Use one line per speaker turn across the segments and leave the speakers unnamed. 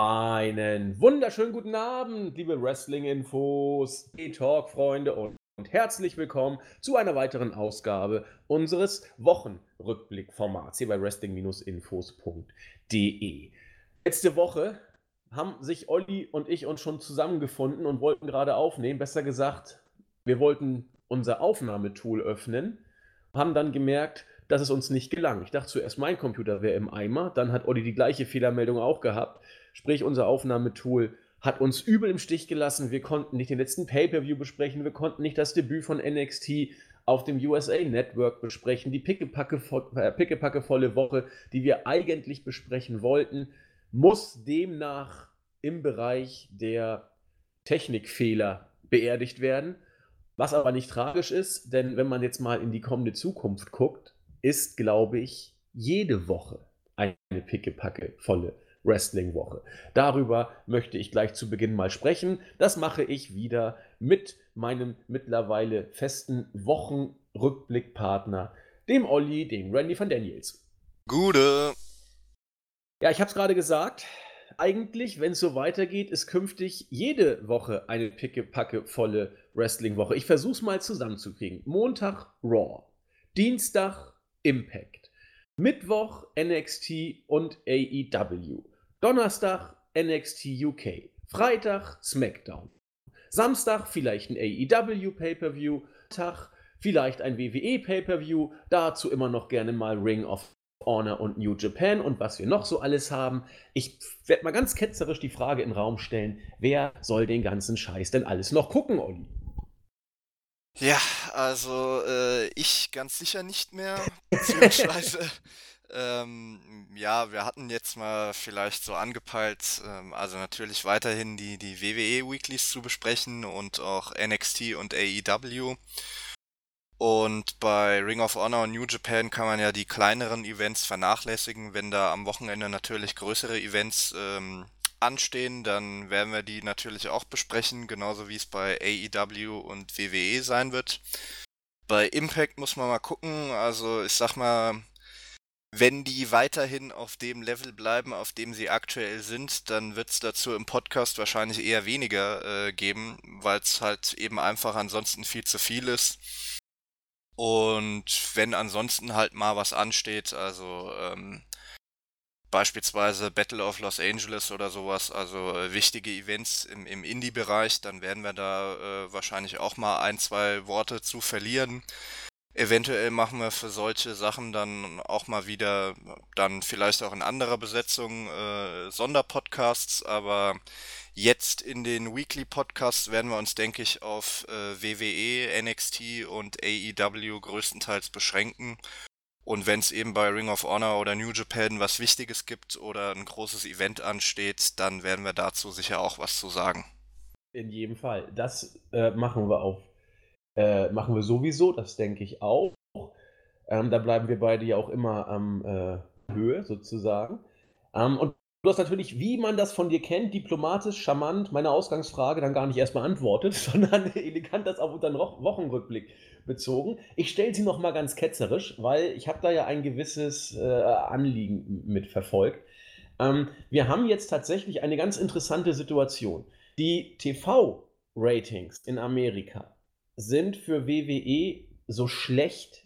Einen wunderschönen guten Abend, liebe Wrestling-Infos, E-Talk-Freunde und, herzlich willkommen zu einer weiteren Ausgabe unseres Wochenrückblick-Formats hier bei wrestling-infos.de. Letzte Woche haben sich Olli und ich uns schon zusammengefunden und wollten gerade aufnehmen. Besser gesagt, wir wollten unser Aufnahmetool öffnen, haben dann gemerkt, dass es uns nicht gelang. Ich dachte zuerst, mein Computer wäre im Eimer, dann hat Olli die gleiche Fehlermeldung auch gehabt. Sprich, unser Aufnahmetool hat uns übel im Stich gelassen. Wir konnten nicht den letzten Pay-Per-View besprechen, wir konnten nicht das Debüt von NXT auf dem USA Network besprechen, die pickepackevolle äh, Woche, die wir eigentlich besprechen wollten, muss demnach im Bereich der Technikfehler beerdigt werden. Was aber nicht tragisch ist, denn wenn man jetzt mal in die kommende Zukunft guckt, ist, glaube ich, jede Woche eine pickepackevolle Wrestling-Woche. Darüber möchte ich gleich zu Beginn mal sprechen. Das mache ich wieder mit meinem mittlerweile festen Wochenrückblickpartner, dem Olli, dem Randy van Daniels.
Gute.
Ja, ich habe es gerade gesagt. Eigentlich, wenn es so weitergeht, ist künftig jede Woche eine pickepackevolle Wrestling-Woche. Ich versuche es mal zusammenzukriegen. Montag Raw, Dienstag Impact, Mittwoch NXT und AEW. Donnerstag NXT UK. Freitag SmackDown. Samstag vielleicht ein AEW Pay-Per-View. Tag vielleicht ein WWE Pay-Per-View. Dazu immer noch gerne mal Ring of Honor und New Japan und was wir noch so alles haben. Ich werde mal ganz ketzerisch die Frage in den Raum stellen: Wer soll den ganzen Scheiß denn alles noch gucken, Olli?
Ja, also äh, ich ganz sicher nicht mehr, beziehungsweise ähm, ja, wir hatten jetzt mal vielleicht so angepeilt, ähm, also natürlich weiterhin die, die WWE Weeklies zu besprechen und auch NXT und AEW. Und bei Ring of Honor und New Japan kann man ja die kleineren Events vernachlässigen. Wenn da am Wochenende natürlich größere Events ähm, anstehen, dann werden wir die natürlich auch besprechen, genauso wie es bei AEW und WWE sein wird. Bei Impact muss man mal gucken, also ich sag mal, wenn die weiterhin auf dem Level bleiben, auf dem sie aktuell sind, dann wird es dazu im Podcast wahrscheinlich eher weniger äh, geben, weil es halt eben einfach ansonsten viel zu viel ist. Und wenn ansonsten halt mal was ansteht, also ähm, beispielsweise Battle of Los Angeles oder sowas, also äh, wichtige Events im, im Indie-Bereich, dann werden wir da äh, wahrscheinlich auch mal ein, zwei Worte zu verlieren. Eventuell machen wir für solche Sachen dann auch mal wieder, dann vielleicht auch in anderer Besetzung, äh, Sonderpodcasts, aber jetzt in den Weekly Podcasts werden wir uns, denke ich, auf äh, WWE, NXT und AEW größtenteils beschränken und wenn es eben bei Ring of Honor oder New Japan was Wichtiges gibt oder ein großes Event ansteht, dann werden wir dazu sicher auch was zu sagen.
In jedem Fall. Das äh, machen wir auch. Äh, machen wir sowieso, das denke ich auch. Ähm, da bleiben wir beide ja auch immer am äh, Höhe sozusagen. Ähm, und Du hast natürlich, wie man das von dir kennt, diplomatisch, charmant meine Ausgangsfrage dann gar nicht erst beantwortet, sondern elegant das auf unseren Wochenrückblick bezogen. Ich stelle sie nochmal ganz ketzerisch, weil ich habe da ja ein gewisses äh, Anliegen mit verfolgt. Ähm, wir haben jetzt tatsächlich eine ganz interessante Situation. Die TV-Ratings in Amerika sind für WWE so schlecht,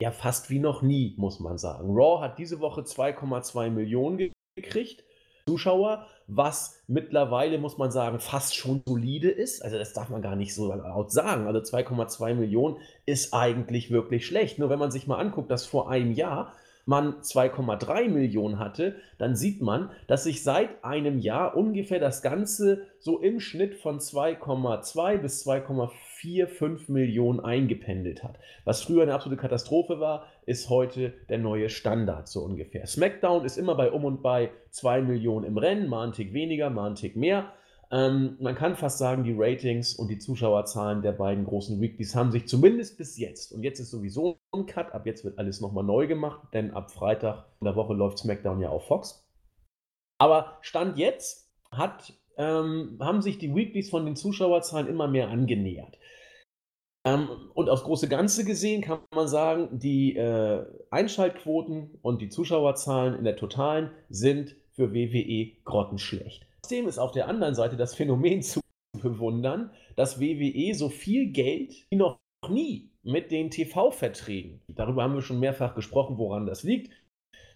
ja fast wie noch nie, muss man sagen. Raw hat diese Woche 2,2 Millionen gekriegt. Zuschauer, was mittlerweile, muss man sagen, fast schon solide ist. Also das darf man gar nicht so laut sagen. Also 2,2 Millionen ist eigentlich wirklich schlecht. Nur wenn man sich mal anguckt, dass vor einem Jahr man 2,3 Millionen hatte, dann sieht man, dass sich seit einem Jahr ungefähr das Ganze so im Schnitt von 2,2 bis 2,45 Millionen eingependelt hat. Was früher eine absolute Katastrophe war, ist heute der neue Standard so ungefähr. SmackDown ist immer bei um und bei 2 Millionen im Rennen, mal ein Tick weniger, mal ein Tick mehr. Ähm, man kann fast sagen, die Ratings und die Zuschauerzahlen der beiden großen Weeklies haben sich zumindest bis jetzt, und jetzt ist sowieso ein Cut, ab jetzt wird alles nochmal neu gemacht, denn ab Freitag in der Woche läuft SmackDown ja auf Fox. Aber Stand jetzt hat, ähm, haben sich die Weeklies von den Zuschauerzahlen immer mehr angenähert. Ähm, und aufs große Ganze gesehen kann man sagen, die äh, Einschaltquoten und die Zuschauerzahlen in der Totalen sind für WWE grottenschlecht. Trotzdem ist auf der anderen Seite das Phänomen zu bewundern, dass WWE so viel Geld wie noch nie mit den TV-Verträgen, darüber haben wir schon mehrfach gesprochen, woran das liegt.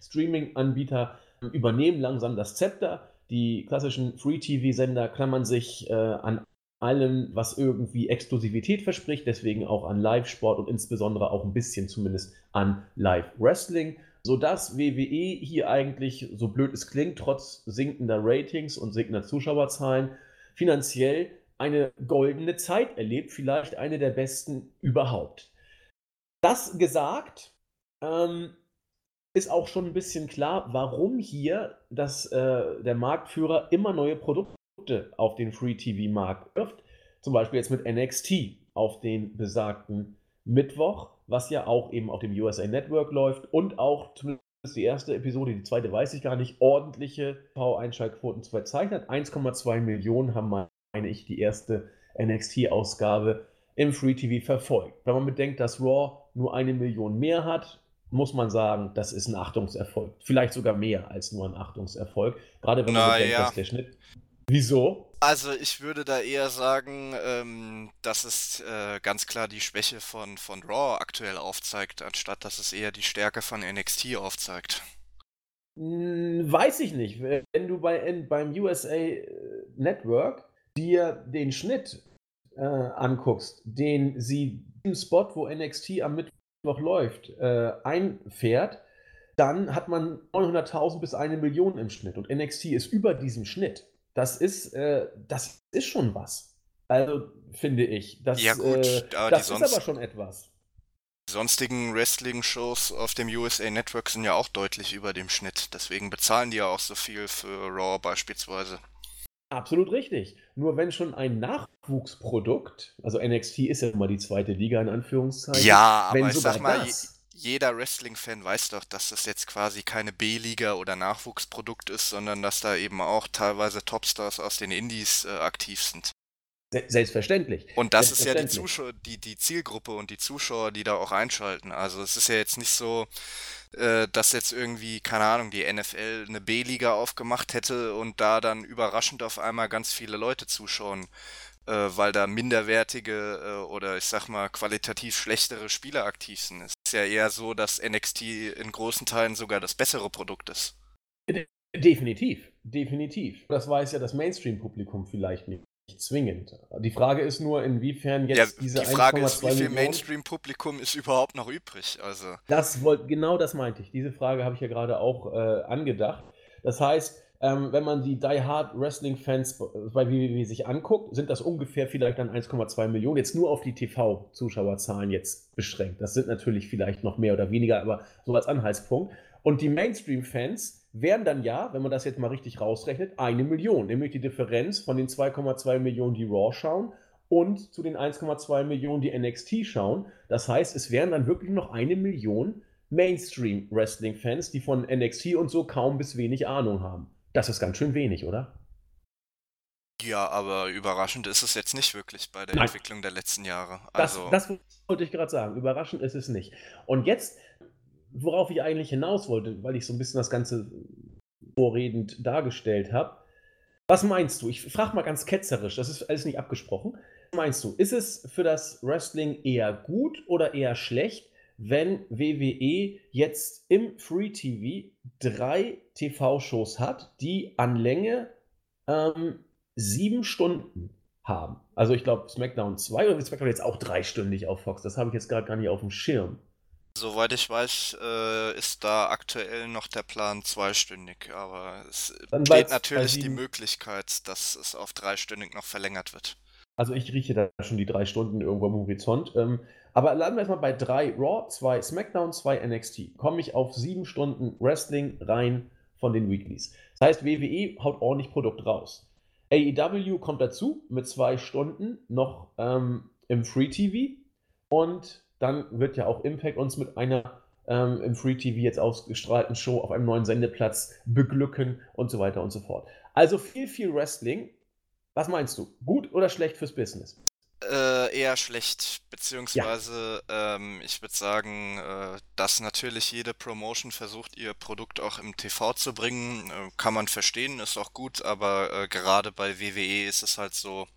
Streaming-Anbieter übernehmen langsam das Zepter. Die klassischen Free-TV-Sender klammern sich äh, an allem, was irgendwie Exklusivität verspricht, deswegen auch an Live-Sport und insbesondere auch ein bisschen zumindest an Live-Wrestling, sodass WWE hier eigentlich, so blöd es klingt, trotz sinkender Ratings und sinkender Zuschauerzahlen, finanziell eine goldene Zeit erlebt, vielleicht eine der besten überhaupt. Das gesagt, ähm, ist auch schon ein bisschen klar, warum hier das, äh, der Marktführer immer neue Produkte auf den Free-TV-Markt wirft. Zum Beispiel jetzt mit NXT auf den besagten Mittwoch, was ja auch eben auf dem USA Network läuft und auch zumindest die erste Episode, die zweite weiß ich gar nicht, ordentliche TV-Einschaltquoten zu verzeichnet. 1,2 Millionen haben, meine ich, die erste NXT-Ausgabe im Free TV verfolgt. Wenn man bedenkt, dass Raw nur eine Million mehr hat, muss man sagen, das ist ein Achtungserfolg. Vielleicht sogar mehr als nur ein Achtungserfolg. Gerade wenn man
Na,
bedenkt,
ja.
dass der Schnitt. Wieso?
Also ich würde da eher sagen, ähm, dass es äh, ganz klar die Schwäche von, von Raw aktuell aufzeigt, anstatt dass es eher die Stärke von NXT aufzeigt.
Hm, weiß ich nicht. Wenn du bei, in, beim USA Network dir den Schnitt äh, anguckst, den sie im Spot, wo NXT am Mittwoch läuft, äh, einfährt, dann hat man 900.000 bis eine Million im Schnitt und NXT ist über diesem Schnitt. Das ist, äh, das ist schon was. Also finde ich. Das,
Ja gut,
äh,
aber
das ist aber schon etwas.
Die sonstigen Wrestling-Shows auf dem USA Network sind ja auch deutlich über dem Schnitt. Deswegen bezahlen die ja auch so viel für Raw beispielsweise.
Absolut richtig. Nur wenn schon ein Nachwuchsprodukt, also NXT ist ja immer die zweite Liga in Anführungszeichen.
Ja,
wenn
aber ich sag mal,
das,
jeder Wrestling-Fan weiß doch, dass das jetzt quasi keine B-Liga oder Nachwuchsprodukt ist, sondern dass da eben auch teilweise Topstars aus den Indies äh, aktiv sind.
se- selbstverständlich.
Und das ist ja die
Selbstverständlich.
Zuschauer, die, die Zielgruppe und die Zuschauer, die da auch einschalten. Also es ist ja jetzt nicht so, äh, dass jetzt irgendwie, keine Ahnung, die NFL eine B-Liga aufgemacht hätte und da dann überraschend auf einmal ganz viele Leute zuschauen, äh, weil da minderwertige äh, oder ich sag mal qualitativ schlechtere Spieler aktiv sind. Ja eher so, dass NXT in großen Teilen sogar das bessere Produkt ist.
Definitiv, definitiv. Das weiß ja das Mainstream-Publikum vielleicht nicht zwingend. Die Frage ist nur, inwiefern
Ja,
jetzt diese
die Frage ist,
1,2
wie viel Mainstream-Publikum ist überhaupt noch übrig? Also.
Das wollt, genau das meinte ich. Diese Frage habe ich ja gerade auch äh, angedacht. Das heißt, ähm, wenn man die Die Hard Wrestling Fans bei WWE sich anguckt, sind das ungefähr vielleicht dann 1,2 Millionen. Jetzt nur auf die TV-Zuschauerzahlen jetzt beschränkt. Das sind natürlich vielleicht noch mehr oder weniger, aber so als Anhaltspunkt. Und die Mainstream-Fans wären dann ja, wenn man das jetzt mal richtig rausrechnet, eine Million. Nämlich die Differenz von den 2,2 Millionen, die Raw schauen und zu den 1,2 Millionen, die NXT schauen. Das heißt, es wären dann wirklich noch eine Million Mainstream-Wrestling-Fans, die von NXT und so kaum bis wenig Ahnung haben. Das ist ganz schön wenig, oder?
Ja, aber überraschend ist es jetzt nicht wirklich bei der
Nein.
Entwicklung der letzten Jahre.
Das,
Also,
das wollte ich gerade sagen. Überraschend ist es nicht. Und jetzt, worauf ich eigentlich hinaus wollte, weil ich so ein bisschen das Ganze vorredend dargestellt habe. Was meinst du? Ich frage mal ganz ketzerisch, das ist alles nicht abgesprochen. Was meinst du, ist es für das Wrestling eher gut oder eher schlecht, wenn WWE jetzt im Free TV drei TV-Shows hat, die an Länge ähm, sieben Stunden haben? Also ich glaube SmackDown 2 oder SmackDown jetzt auch dreistündig auf Fox? Das habe ich jetzt gerade gar nicht auf dem Schirm.
soweit ich weiß, äh, ist da aktuell noch der Plan zweistündig, aber es besteht natürlich die Möglichkeit, dass es auf dreistündig noch verlängert wird.
Also ich rieche da schon die drei Stunden irgendwo am Horizont. Ähm, aber landen wir erstmal bei drei Raw, zwei SmackDown, zwei NXT. Komme ich auf sieben Stunden Wrestling rein von den Weeklies. Das heißt, WWE haut ordentlich Produkt raus. AEW kommt dazu mit zwei Stunden noch ähm, im Free TV. Und dann wird ja auch Impact uns mit einer ähm, im Free TV jetzt ausgestrahlten Show auf einem neuen Sendeplatz beglücken und so weiter und so fort. Also viel, viel Wrestling. Was meinst du? Gut oder schlecht fürs Business?
Äh, eher schlecht, beziehungsweise ja. ähm, ich würde sagen, äh, dass natürlich jede Promotion versucht, ihr Produkt auch im TV zu bringen, äh, kann man verstehen, ist auch gut, aber äh, gerade bei WWE ist es halt so,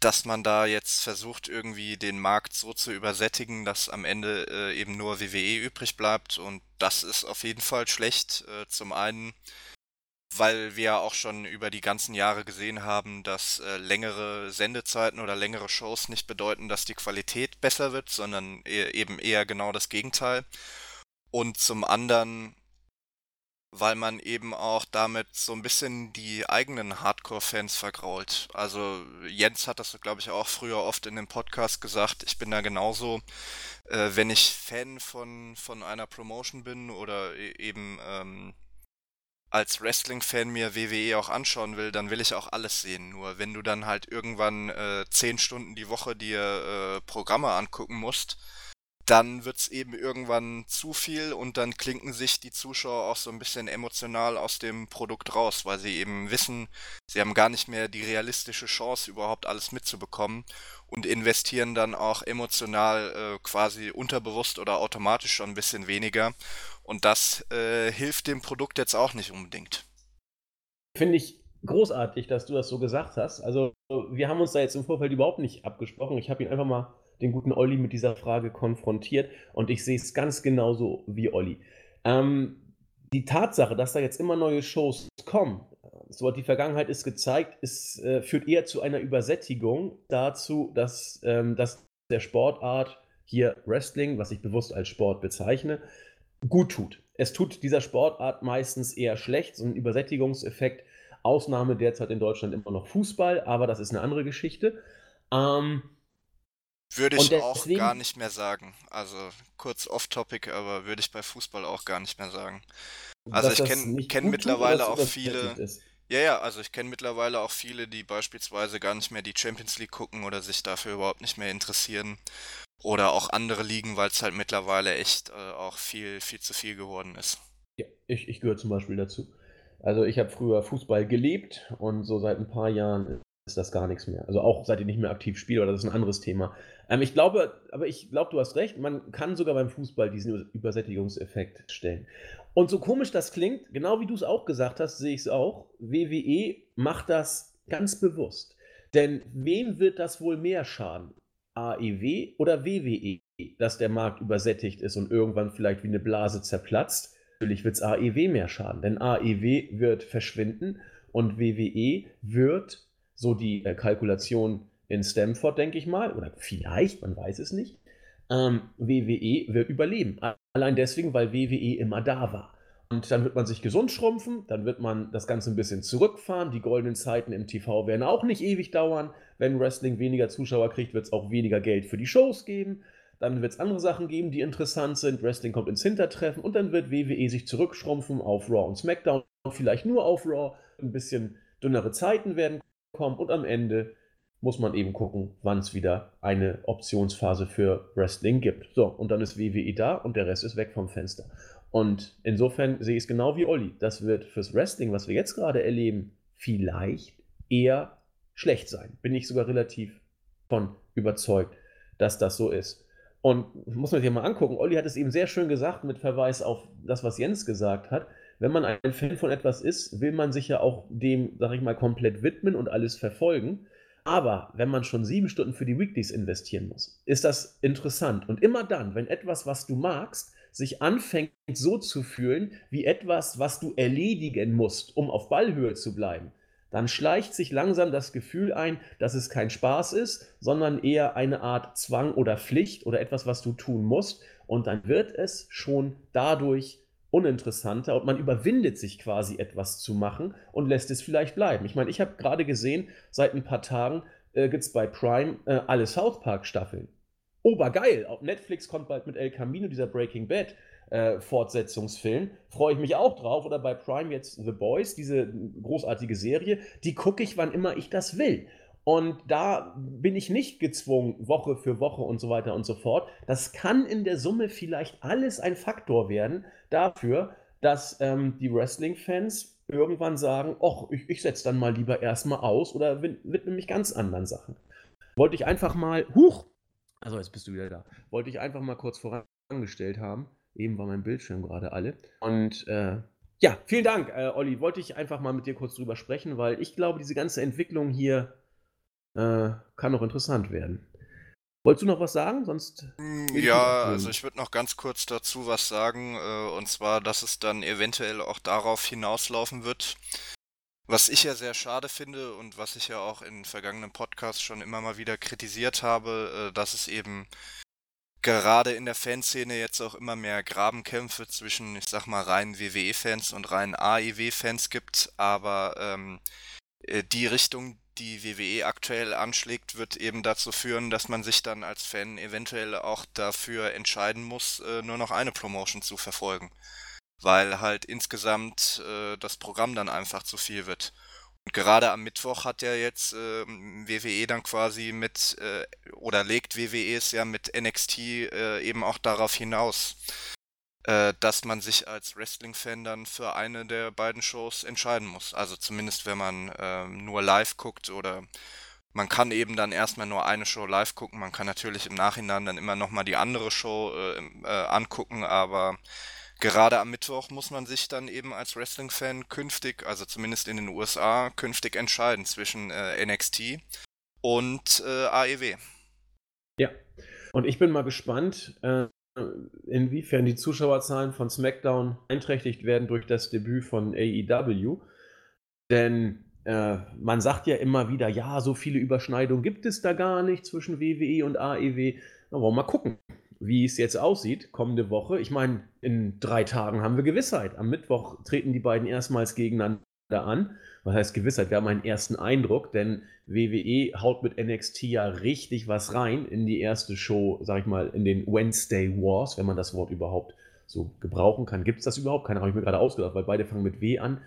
dass man da jetzt versucht, irgendwie den Markt so zu übersättigen, dass am Ende äh, eben nur WWE übrig bleibt und das ist auf jeden Fall schlecht. Äh, zum einen weil wir auch schon über die ganzen Jahre gesehen haben, dass äh, längere Sendezeiten oder längere Shows nicht bedeuten, dass die Qualität besser wird, sondern e eben eher genau das Gegenteil. Und zum anderen, weil man eben auch damit so ein bisschen die eigenen Hardcore-Fans vergrault. Also Jens hat das, glaube ich, auch früher oft in dem Podcast gesagt. Ich bin da genauso. Äh, wenn ich Fan von, von einer Promotion bin oder e eben ähm, als Wrestling-Fan mir WWE auch anschauen will, dann will ich auch alles sehen. Nur wenn du dann halt irgendwann äh, zehn Stunden die Woche dir äh, Programme angucken musst, dann wird's eben irgendwann zu viel und dann klinken sich die Zuschauer auch so ein bisschen emotional aus dem Produkt raus, weil sie eben wissen, sie haben gar nicht mehr die realistische Chance, überhaupt alles mitzubekommen und investieren dann auch emotional äh, quasi unterbewusst oder automatisch schon ein bisschen weniger. Und das äh, hilft dem Produkt jetzt auch nicht unbedingt.
Finde ich großartig, dass du das so gesagt hast. Also wir haben uns da jetzt im Vorfeld überhaupt nicht abgesprochen. Ich habe ihn einfach mal den guten Olli mit dieser Frage konfrontiert und ich sehe es ganz genauso wie Olli. Ähm, die Tatsache, dass da jetzt immer neue Shows kommen, so hat die Vergangenheit ist gezeigt, es äh, führt eher zu einer Übersättigung dazu, dass, ähm, dass der Sportart hier Wrestling, was ich bewusst als Sport bezeichne, gut tut. Es tut dieser Sportart meistens eher schlecht, so ein Übersättigungseffekt. Ausnahme derzeit in Deutschland immer noch Fußball, aber das ist eine andere Geschichte. Ähm,
würde ich deswegen, auch gar nicht mehr sagen. Also kurz off-topic, aber würde ich bei Fußball auch gar nicht mehr sagen. Also ich kenne kenn mittlerweile auch viele. Ja, ja, also ich kenne mittlerweile auch viele, die beispielsweise gar nicht mehr die Champions League gucken oder sich dafür überhaupt nicht mehr interessieren. Oder auch andere Ligen, weil es halt mittlerweile echt äh, auch viel, viel zu viel geworden ist.
Ja, ich, ich gehöre zum Beispiel dazu. Also ich habe früher Fußball gelebt und so seit ein paar Jahren ist das gar nichts mehr. Also auch seit ich nicht mehr aktiv spiele, aber das ist ein anderes Thema. Ähm, ich glaube, aber ich glaube, du hast recht, man kann sogar beim Fußball diesen Übersättigungseffekt stellen. Und so komisch das klingt, genau wie du es auch gesagt hast, sehe ich es auch. WWE macht das ganz bewusst. Denn wem wird das wohl mehr schaden? AEW oder WWE, dass der Markt übersättigt ist und irgendwann vielleicht wie eine Blase zerplatzt. Natürlich wird es AEW mehr schaden, denn AEW wird verschwinden und WWE wird, so die äh, Kalkulation in Stamford, denke ich mal, oder vielleicht, man weiß es nicht, ähm, WWE wird überleben. Allein deswegen, weil WWE immer da war. Und dann wird man sich gesund schrumpfen, dann wird man das Ganze ein bisschen zurückfahren. Die goldenen Zeiten im TV werden auch nicht ewig dauern. Wenn Wrestling weniger Zuschauer kriegt, wird es auch weniger Geld für die Shows geben. Dann wird es andere Sachen geben, die interessant sind. Wrestling kommt ins Hintertreffen und dann wird WWE sich zurückschrumpfen auf Raw und SmackDown. Vielleicht nur auf Raw. Ein bisschen dünnere Zeiten werden kommen und am Ende muss man eben gucken, wann es wieder eine Optionsphase für Wrestling gibt. So, und dann ist WWE da und der Rest ist weg vom Fenster. Und insofern sehe ich es genau wie Olli. Das wird fürs Wrestling, was wir jetzt gerade erleben, vielleicht eher schlecht sein. Bin ich sogar relativ von überzeugt, dass das so ist. Und muss man sich mal angucken, Olli hat es eben sehr schön gesagt mit Verweis auf das, was Jens gesagt hat. Wenn man ein Fan von etwas ist, will man sich ja auch dem, sag ich mal, komplett widmen und alles verfolgen. Aber wenn man schon sieben Stunden für die Weeklies investieren muss, ist das interessant. Und immer dann, wenn etwas, was du magst, sich anfängt so zu fühlen wie etwas, was du erledigen musst, um auf Ballhöhe zu bleiben, dann schleicht sich langsam das Gefühl ein, dass es kein Spaß ist, sondern eher eine Art Zwang oder Pflicht oder etwas, was du tun musst. Und dann wird es schon dadurch uninteressanter und man überwindet sich quasi etwas zu machen und lässt es vielleicht bleiben. Ich meine, ich habe gerade gesehen, seit ein paar Tagen äh, gibt es bei Prime äh, alle South Park Staffeln. Obergeil! Auf Netflix kommt bald mit El Camino dieser Breaking Bad äh, Fortsetzungsfilm. Freue ich mich auch drauf. Oder bei Prime jetzt The Boys, diese großartige Serie. Die gucke ich, wann immer ich das will. Und da bin ich nicht gezwungen, Woche für Woche und so weiter und so fort. Das kann in der Summe vielleicht alles ein Faktor werden dafür, dass ähm, die Wrestling-Fans irgendwann sagen, ach, ich, ich setze dann mal lieber erstmal aus oder widme mich ganz anderen Sachen. wollte ich einfach mal, huch, also jetzt bist du wieder da, wollte ich einfach mal kurz vorangestellt haben. Eben war mein Bildschirm gerade alle. Und äh, ja, vielen Dank, äh, Olli. Wollte ich einfach mal mit dir kurz drüber sprechen, weil ich glaube, diese ganze Entwicklung hier äh, kann noch interessant werden. Wolltest du noch was sagen? Sonst.
Mm, ja, also ich würde noch ganz kurz dazu was sagen, äh, und zwar, dass es dann eventuell auch darauf hinauslaufen wird, was ich ja sehr schade finde und was ich ja auch in vergangenen Podcasts schon immer mal wieder kritisiert habe, äh, dass es eben gerade in der Fanszene jetzt auch immer mehr Grabenkämpfe zwischen, ich sag mal, reinen WWE-Fans und reinen AEW-Fans gibt, aber ähm, äh, die Richtung, die WWE aktuell anschlägt, wird eben dazu führen, dass man sich dann als Fan eventuell auch dafür entscheiden muss, äh, nur noch eine Promotion zu verfolgen weil halt insgesamt äh, das Programm dann einfach zu viel wird. Und gerade am Mittwoch hat ja jetzt äh, WWE dann quasi mit, äh, oder legt WWE es ja mit NXT äh, eben auch darauf hinaus, äh, dass man sich als Wrestling-Fan dann für eine der beiden Shows entscheiden muss. Also zumindest wenn man ähm, nur live guckt oder man kann eben dann erstmal nur eine Show live gucken. Man kann natürlich im Nachhinein dann immer nochmal die andere Show äh, äh, angucken, aber gerade am Mittwoch muss man sich dann eben als Wrestling-Fan künftig, also zumindest in den USA, künftig entscheiden zwischen äh, NXT und äh, AEW.
Ja, und ich bin mal gespannt, äh, inwiefern die Zuschauerzahlen von SmackDown einträchtigt werden durch das Debüt von AEW. Denn äh, man sagt ja immer wieder, ja, so viele Überschneidungen gibt es da gar nicht zwischen WWE und AEW. Na, wollen wir mal gucken wie es jetzt aussieht, kommende Woche. Ich meine, in drei Tagen haben wir Gewissheit. Am Mittwoch treten die beiden erstmals gegeneinander an. Was heißt Gewissheit? Wir haben einen ersten Eindruck, denn WWE haut mit NXT ja richtig was rein in die erste Show, sag ich mal, in den Wednesday Wars, wenn man das Wort überhaupt so gebrauchen kann. Gibt es das überhaupt? Keine habe ich mir gerade ausgedacht, weil beide fangen mit W an.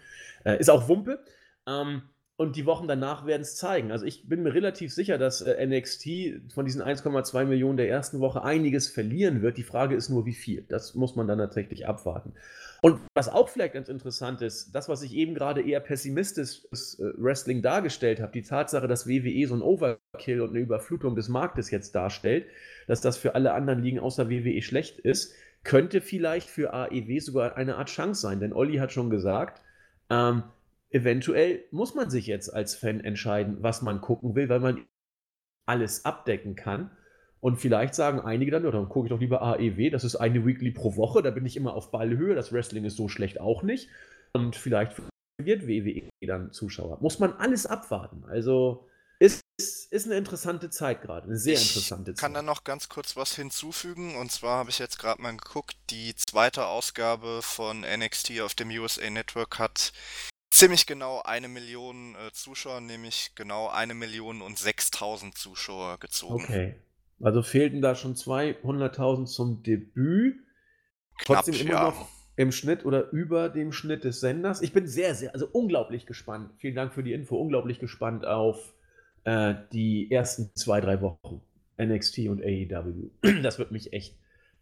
Äh, ist auch Wumpe. Ähm, und die Wochen danach werden es zeigen. Also ich bin mir relativ sicher, dass äh, NXT von diesen 1,2 Millionen der ersten Woche einiges verlieren wird. Die Frage ist nur, wie viel. Das muss man dann tatsächlich abwarten. Und was auch vielleicht ganz interessant ist, das, was ich eben gerade eher pessimistisch äh, Wrestling dargestellt habe, die Tatsache, dass WWE so ein Overkill und eine Überflutung des Marktes jetzt darstellt, dass das für alle anderen Ligen außer WWE schlecht ist, könnte vielleicht für AEW sogar eine Art Chance sein. Denn Olli hat schon gesagt, ähm, eventuell muss man sich jetzt als Fan entscheiden, was man gucken will, weil man alles abdecken kann. Und vielleicht sagen einige dann, ja, dann gucke ich doch lieber AEW, das ist eine Weekly pro Woche, da bin ich immer auf Ballhöhe, das Wrestling ist so schlecht auch nicht. Und vielleicht wird WWE dann Zuschauer. Muss man alles abwarten. Also ist, ist, ist eine interessante Zeit gerade, eine sehr
ich
interessante Zeit.
Ich kann da noch ganz kurz was hinzufügen. Und zwar habe ich jetzt gerade mal geguckt, die zweite Ausgabe von NXT auf dem USA Network hat ziemlich genau eine Million äh, Zuschauer, nämlich genau eine Million und 6.000 Zuschauer gezogen.
Okay. Also fehlten da schon 200.000 zum Debüt. Knapp, Trotzdem immer ja. noch im Schnitt oder über dem Schnitt des Senders. Ich bin sehr, sehr, also unglaublich gespannt. Vielen Dank für die Info. Unglaublich gespannt auf äh, die ersten zwei, drei Wochen. NXT und AEW. Das wird mich echt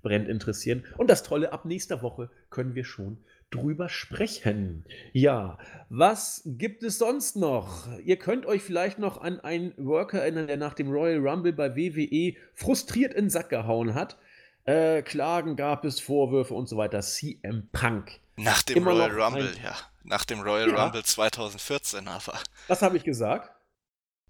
brennend interessieren. Und das Tolle, ab nächster Woche können wir schon drüber sprechen. Ja, was gibt es sonst noch? Ihr könnt euch vielleicht noch an einen Worker erinnern, der nach dem Royal Rumble bei WWE frustriert in den Sack gehauen hat. Äh, Klagen gab es, Vorwürfe und so weiter. CM Punk.
Nach dem Immer Royal Rumble, ein... ja. Nach dem Royal ja. Rumble 2014 aber.
Was habe ich gesagt?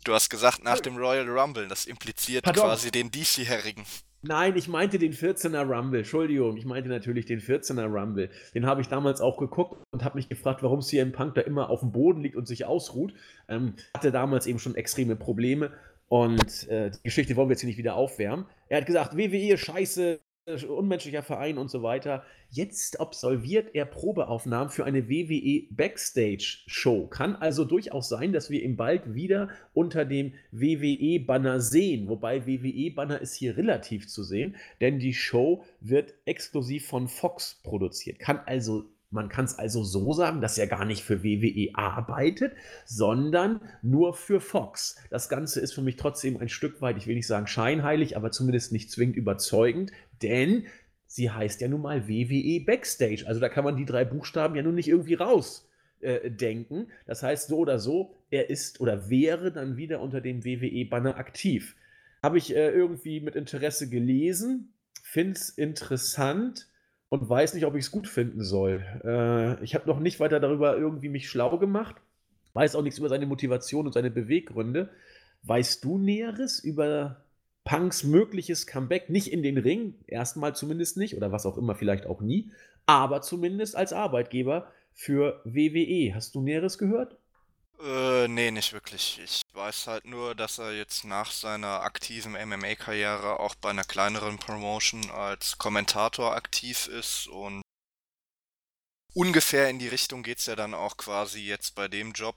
Du hast gesagt nach dem Royal Rumble, das impliziert Pardon. quasi den diesjährigen.
Nein, ich meinte den 14er Rumble. Entschuldigung, ich meinte natürlich den 14er Rumble. Den habe ich damals auch geguckt und habe mich gefragt, warum CM Punk da immer auf dem Boden liegt und sich ausruht. Ähm, hatte damals eben schon extreme Probleme und äh, die Geschichte wollen wir jetzt hier nicht wieder aufwärmen. Er hat gesagt, WWE scheiße, unmenschlicher Verein und so weiter. Jetzt absolviert er Probeaufnahmen für eine WWE Backstage Show. Kann also durchaus sein, dass wir ihn bald wieder unter dem WWE Banner sehen. Wobei WWE Banner ist hier relativ zu sehen, denn die Show wird exklusiv von Fox produziert. Kann also man kann es also so sagen, dass er gar nicht für WWE arbeitet, sondern nur für Fox. Das Ganze ist für mich trotzdem ein Stück weit, ich will nicht sagen scheinheilig, aber zumindest nicht zwingend überzeugend, denn sie heißt ja nun mal WWE Backstage. Also da kann man die drei Buchstaben ja nun nicht irgendwie raus äh. Das heißt, so oder so, er ist oder wäre dann wieder unter dem WWE-Banner aktiv. Habe ich äh, irgendwie mit Interesse gelesen, finde es interessant und weiß nicht, ob ich es gut finden soll. Äh, ich habe noch nicht weiter darüber irgendwie mich schlau gemacht, weiß auch nichts über seine Motivation und seine Beweggründe. Weißt du Näheres über Punks mögliches Comeback? Nicht in den Ring, erstmal zumindest nicht, oder was auch immer, vielleicht auch nie, aber zumindest als Arbeitgeber für WWE. Hast du Näheres gehört?
Äh, nee, nicht wirklich. Ich weiß halt nur, dass er jetzt nach seiner aktiven MMA-Karriere auch bei einer kleineren Promotion als Kommentator aktiv ist und ungefähr in die Richtung geht's ja dann auch quasi jetzt bei dem Job.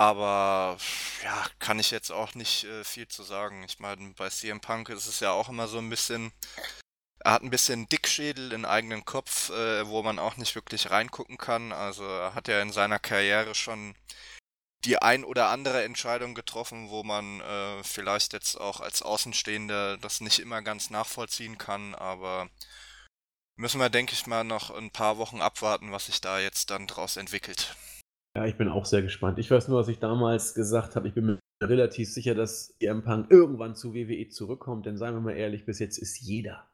Aber ja, kann ich jetzt auch nicht äh, viel zu sagen. Ich meine, bei CM Punk ist es ja auch immer so ein bisschen er hat ein bisschen Dickschädel in eigenen Kopf, äh, wo man auch nicht wirklich reingucken kann. Also er hat ja in seiner Karriere schon die ein oder andere Entscheidung getroffen, wo man äh, vielleicht jetzt auch als Außenstehender das nicht immer ganz nachvollziehen kann, aber müssen wir, denke ich mal, noch ein paar Wochen abwarten, was sich da jetzt dann draus entwickelt.
Ja, ich bin auch sehr gespannt. Ich weiß nur, was ich damals gesagt habe. Ich bin mir relativ sicher, dass CM Punk irgendwann zu WWE zurückkommt, denn seien wir mal ehrlich, bis jetzt ist jeder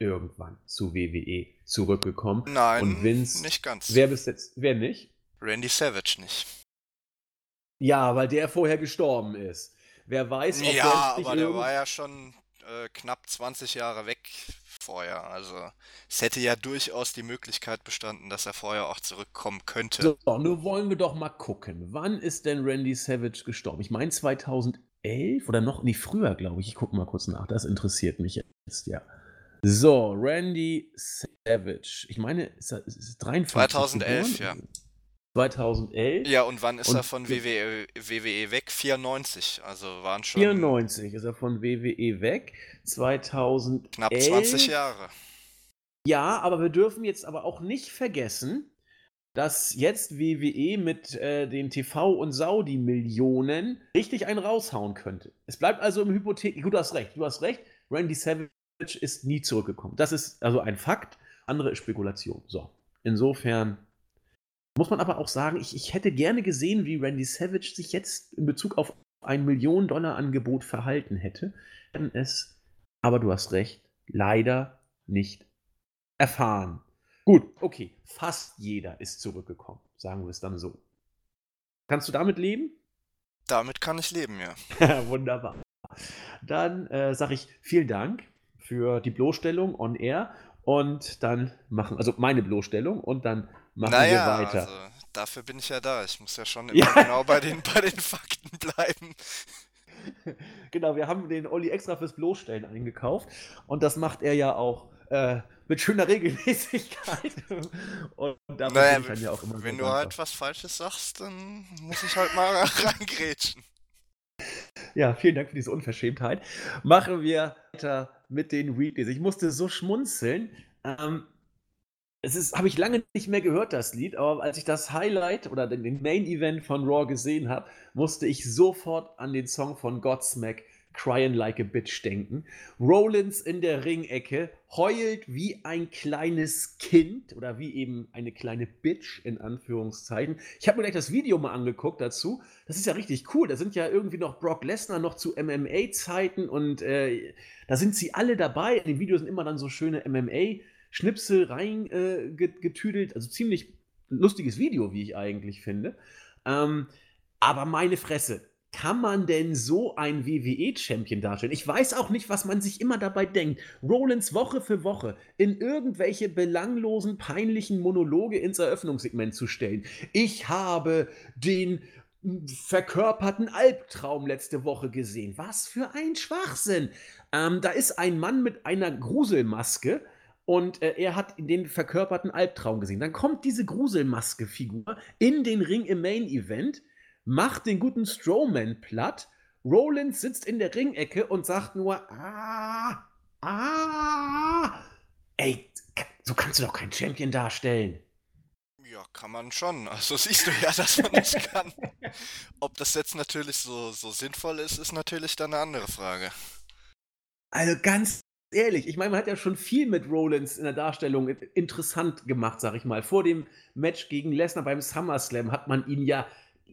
irgendwann zu WWE zurückgekommen.
Nein,
und Vince,
nicht ganz.
Wer bis jetzt, wer nicht?
Randy Savage nicht.
Ja, weil der vorher gestorben ist. Wer weiß, ob
ja, aber der war ja schon äh, knapp 20 Jahre weg vorher. Also es hätte ja durchaus die Möglichkeit bestanden, dass er vorher auch zurückkommen könnte.
So, nun wollen wir doch mal gucken. Wann ist denn Randy Savage gestorben? Ich meine 2011 oder noch, nee, früher, glaube ich. Ich gucke mal kurz nach. Das interessiert mich jetzt, ja. So, Randy Savage. Ich meine, ist ist
53 2011,
geboren? ja. 2011.
Ja, und wann ist und er von WWE, WWE weg? 94, also waren schon.
94 ist er von WWE weg. 2011.
Knapp 20 Jahre.
Ja, aber wir dürfen jetzt aber auch nicht vergessen, dass jetzt WWE mit äh, den TV- und Saudi-Millionen richtig einen raushauen könnte. Es bleibt also im Hypothek. Gut, du hast recht, du hast recht. Randy Savage ist nie zurückgekommen. Das ist also ein Fakt. Andere ist Spekulation. So. Insofern muss man aber auch sagen, ich, ich hätte gerne gesehen, wie Randy Savage sich jetzt in Bezug auf ein Million-Dollar-Angebot verhalten hätte. Wenn es, aber du hast recht, leider nicht erfahren. Gut, okay, fast jeder ist zurückgekommen, sagen wir es dann so. Kannst du damit leben?
Damit kann ich leben,
ja. Wunderbar. Dann äh, sage ich vielen Dank für die Bloßstellung on air und dann machen, also meine Bloßstellung und dann machen naja, wir weiter. Also,
dafür bin ich ja da. Ich muss ja schon immer ja. genau bei den, bei den Fakten bleiben.
Genau, wir haben den Olli extra fürs Bloßstellen eingekauft und das macht er ja auch äh, mit schöner Regelmäßigkeit.
und da naja, bin ich dann ja auch immer Wenn du halt was Falsches sagst, dann muss ich halt mal reingrätschen.
Ja, vielen Dank für diese Unverschämtheit. Machen wir weiter mit den Weeklies. Ich musste so schmunzeln. Ähm, es ist, habe ich lange nicht mehr gehört, das Lied, aber als ich das Highlight oder den, Main Event von Raw gesehen habe, musste ich sofort an den Song von Godsmack Crying Like a Bitch denken. Rollins in der Ringecke heult wie ein kleines Kind oder wie eben eine kleine Bitch in Anführungszeichen. Ich habe mir gleich das Video mal angeguckt dazu. Das ist ja richtig cool. Da sind ja irgendwie noch Brock Lesnar noch zu MMA-Zeiten und äh, da sind sie alle dabei. In den Videos sind immer dann so schöne MMA-Schnipsel reingetüdelt. Äh, also ziemlich lustiges Video, wie ich eigentlich finde. Ähm, aber meine Fresse, kann man denn so ein WWE-Champion darstellen? Ich weiß auch nicht, was man sich immer dabei denkt. Rollins Woche für Woche in irgendwelche belanglosen, peinlichen Monologe ins Eröffnungssegment zu stellen. Ich habe den verkörperten Albtraum letzte Woche gesehen. Was für ein Schwachsinn. Ähm, da ist ein Mann mit einer Gruselmaske und äh, er hat den verkörperten Albtraum gesehen. Dann kommt diese Gruselmaske-Figur in den Ring im Main-Event macht den guten Strowman platt. Rollins sitzt in der Ringecke und sagt nur, ah, ah. Ey, so kannst du doch keinen Champion darstellen.
Ja, kann man schon. Also siehst du ja, dass man das kann. Ob das jetzt natürlich so, so sinnvoll ist, ist natürlich dann eine andere Frage.
Also ganz ehrlich, ich meine, man hat ja schon viel mit Rollins in der Darstellung interessant gemacht, sag ich mal. Vor dem Match gegen Lesnar beim SummerSlam hat man ihn ja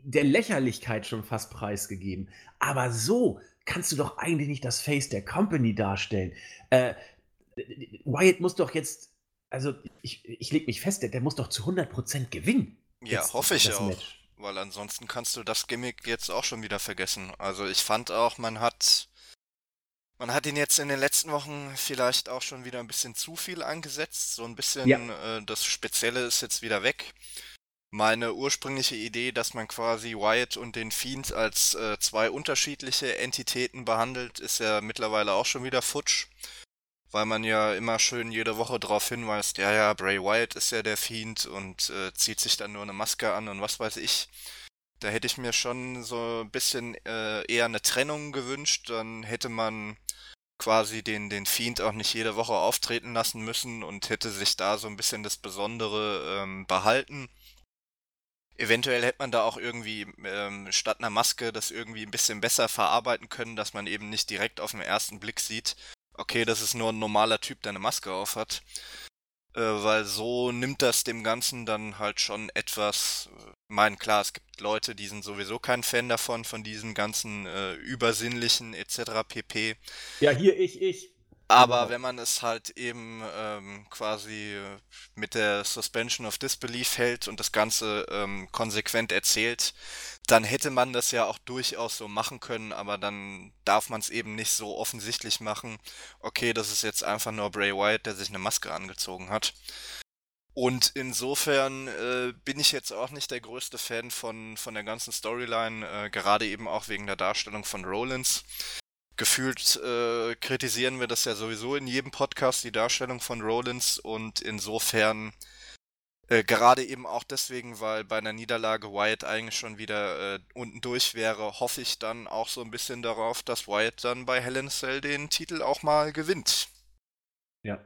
der Lächerlichkeit schon fast preisgegeben. Aber so kannst du doch eigentlich nicht das Face der Company darstellen. Äh, Wyatt muss doch jetzt, also ich, ich lege mich fest, der, der, muss doch zu 100% gewinnen.
Ja, hoffe ich auch. Match. Weil ansonsten kannst du das Gimmick jetzt auch schon wieder vergessen. Also ich fand auch, man hat man hat ihn jetzt in den letzten Wochen vielleicht auch schon wieder ein bisschen zu viel angesetzt. So ein bisschen ja. äh, das Spezielle ist jetzt wieder weg. Meine ursprüngliche Idee, dass man quasi Wyatt und den Fiend als äh, zwei unterschiedliche Entitäten behandelt, ist ja mittlerweile auch schon wieder futsch. Weil man ja immer schön jede Woche darauf hinweist, ja, ja, Bray Wyatt ist ja der Fiend und äh, zieht sich dann nur eine Maske an und was weiß ich. Da hätte ich mir schon so ein bisschen äh, eher eine Trennung gewünscht. Dann hätte man quasi den, den Fiend auch nicht jede Woche auftreten lassen müssen und hätte sich da so ein bisschen das Besondere ähm, behalten. Eventuell hätte man da auch irgendwie ähm, statt einer Maske das irgendwie ein bisschen besser verarbeiten können, dass man eben nicht direkt auf den ersten Blick sieht, okay, das ist nur ein normaler Typ, der eine Maske auf hat. Äh, weil so nimmt das dem Ganzen dann halt schon etwas. Ich meine, klar, es gibt Leute, die sind sowieso kein Fan davon, von diesem ganzen äh, übersinnlichen etc. pp.
Ja, hier ich, ich.
Aber wenn man es halt eben ähm, quasi äh, mit der Suspension of Disbelief hält und das Ganze ähm, konsequent erzählt, dann hätte man das ja auch durchaus so machen können, aber dann darf man es eben nicht so offensichtlich machen, okay, das ist jetzt einfach nur Bray Wyatt, der sich eine Maske angezogen hat. Und insofern äh, bin ich jetzt auch nicht der größte Fan von, von der ganzen Storyline, äh, gerade eben auch wegen der Darstellung von Rollins gefühlt äh, kritisieren wir das ja sowieso in jedem Podcast, die Darstellung von Rollins und insofern äh, gerade eben auch deswegen, weil bei einer Niederlage Wyatt eigentlich schon wieder äh, unten durch wäre, hoffe ich dann auch so ein bisschen darauf, dass Wyatt dann bei Hell in Cell den Titel auch mal gewinnt.
Ja.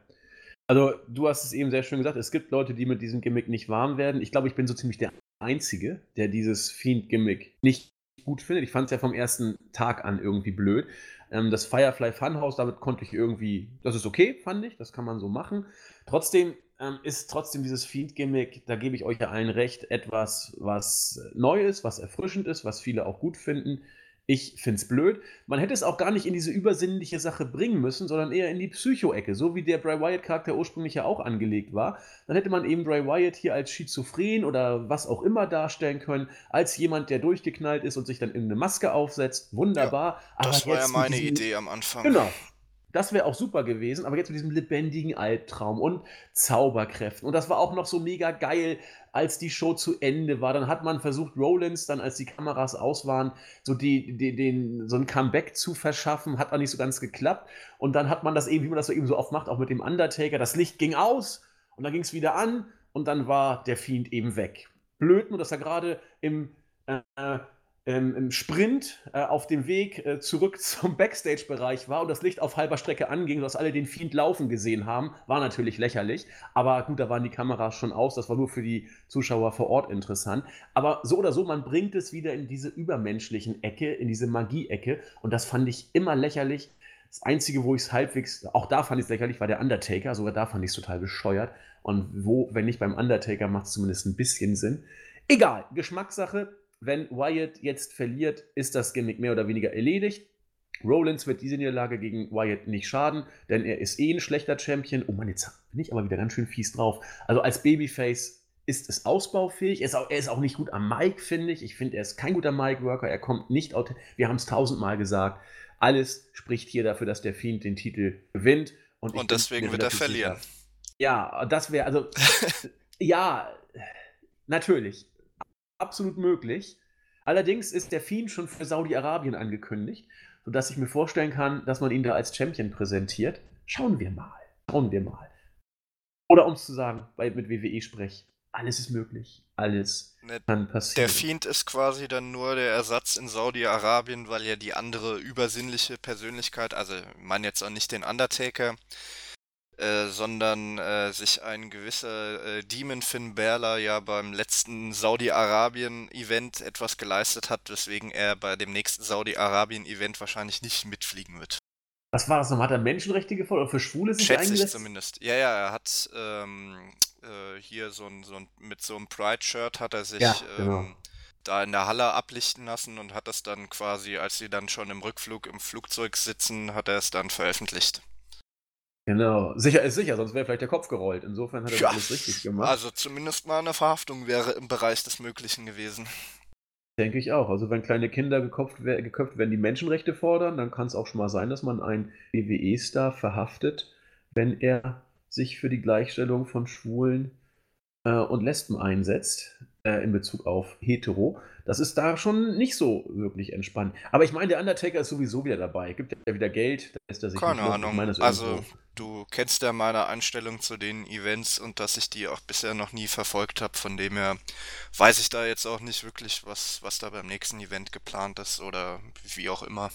Also, du hast es eben sehr schön gesagt, es gibt Leute, die mit diesem Gimmick nicht warm werden. Ich glaube, ich bin so ziemlich der Einzige, der dieses Fiend-Gimmick nicht gut findet. Ich fand es ja vom ersten Tag an irgendwie blöd. Ähm, das Firefly Funhouse, damit konnte ich irgendwie, das ist okay, fand ich, das kann man so machen. Trotzdem ähm, ist trotzdem dieses Fiend-Gimmick, da gebe ich euch ja allen recht, etwas, was neu ist, was erfrischend ist, was viele auch gut finden. Ich finde es blöd. Man hätte es auch gar nicht in diese übersinnliche Sache bringen müssen, sondern eher in die Psycho-Ecke, so wie der Bray Wyatt-Charakter ursprünglich ja auch angelegt war. Dann hätte man eben Bray Wyatt hier als schizophren oder was auch immer darstellen können, als jemand, der durchgeknallt ist und sich dann in eine Maske aufsetzt. Wunderbar.
Ja, das war ja meine Idee am Anfang.
Genau. Das wäre auch super gewesen, aber jetzt mit diesem lebendigen Albtraum und Zauberkräften. Und das war auch noch so mega geil, als die Show zu Ende war. Dann hat man versucht, Rollins, dann als die Kameras aus waren, so, die, die, den, so ein Comeback zu verschaffen. Hat auch nicht so ganz geklappt. Und dann hat man das eben, wie man das so eben so oft macht, auch mit dem Undertaker. Das Licht ging aus und dann ging es wieder an und dann war der Fiend eben weg. Blöd nur, dass er gerade im äh, ähm, im Sprint äh, auf dem Weg äh, zurück zum Backstage-Bereich war und das Licht auf halber Strecke anging, sodass alle den Fiend laufen gesehen haben, war natürlich lächerlich. Aber gut, da waren die Kameras schon aus, das war nur für die Zuschauer vor Ort interessant. Aber so oder so, man bringt es wieder in diese übermenschlichen Ecke, in diese Magie-Ecke und das fand ich immer lächerlich. Das Einzige, wo ich es halbwegs, auch da fand ich es lächerlich, war der Undertaker. Sogar da fand ich es total bescheuert. Und wo, wenn nicht beim Undertaker, macht es zumindest ein bisschen Sinn. Egal, Geschmackssache wenn Wyatt jetzt verliert, ist das Gimmick mehr oder weniger erledigt. Rollins wird diese Niederlage gegen Wyatt nicht schaden, denn er ist eh ein schlechter Champion. Oh Mann, jetzt bin ich aber wieder ganz schön fies drauf. Also als Babyface ist es ausbaufähig. Er ist auch, er ist auch nicht gut am Mic, finde ich. Ich finde, er ist kein guter Mic-Worker. Er kommt nicht aus. Wir haben es tausendmal gesagt. Alles spricht hier dafür, dass der Fiend den Titel gewinnt.
Und, und deswegen wird er verlieren. Sicher.
Ja, das wäre, also, ja, natürlich absolut möglich. Allerdings ist der Fiend schon für Saudi-Arabien angekündigt, sodass ich mir vorstellen kann, dass man ihn da als Champion präsentiert. Schauen wir mal. Schauen wir mal. Oder um es zu sagen, bei, mit WWE sprech, alles ist möglich. Alles ne, kann passieren.
Der Fiend ist quasi dann nur der Ersatz in Saudi-Arabien, weil ja die andere übersinnliche Persönlichkeit, also meine jetzt auch nicht den Undertaker, äh, sondern äh, sich ein gewisser äh, Demon Finn Balor ja beim letzten Saudi-Arabien-Event etwas geleistet hat, weswegen er bei dem nächsten Saudi-Arabien-Event wahrscheinlich nicht mitfliegen wird.
was war das nochmal? Hat er Menschenrechte gefordert? Oder für Schwule sich
Schätze ich
eingesetzt?
zumindest. Ja, ja, er hat ähm, äh, hier so ein, so ein, mit so einem Pride-Shirt hat er sich
Ja, genau.
ähm, da in der Halle ablichten lassen und hat das dann quasi, als sie dann schon im Rückflug im Flugzeug sitzen, hat er es dann veröffentlicht.
Genau. Sicher ist sicher, sonst wäre vielleicht der Kopf gerollt. Insofern hat er
Ja,
das alles richtig gemacht.
also zumindest mal eine Verhaftung wäre im Bereich des Möglichen gewesen.
Denke ich auch. Also wenn kleine Kinder geköpft, geköpft werden, die Menschenrechte fordern, dann kann es auch schon mal sein, dass man einen WWE-Star verhaftet, wenn er sich für die Gleichstellung von Schwulen äh, und Lesben einsetzt, äh, in Bezug auf Hetero. Das ist da schon nicht so wirklich entspannt. Aber ich meine, der Undertaker ist sowieso wieder dabei. Gibt ja wieder Geld, da lässt er sich
Keine Ahnung. Also, du kennst ja meine Einstellung zu den Events und dass ich die auch bisher noch nie verfolgt habe. Von dem her weiß ich da jetzt auch nicht wirklich, was, was da beim nächsten Event geplant ist oder wie auch immer.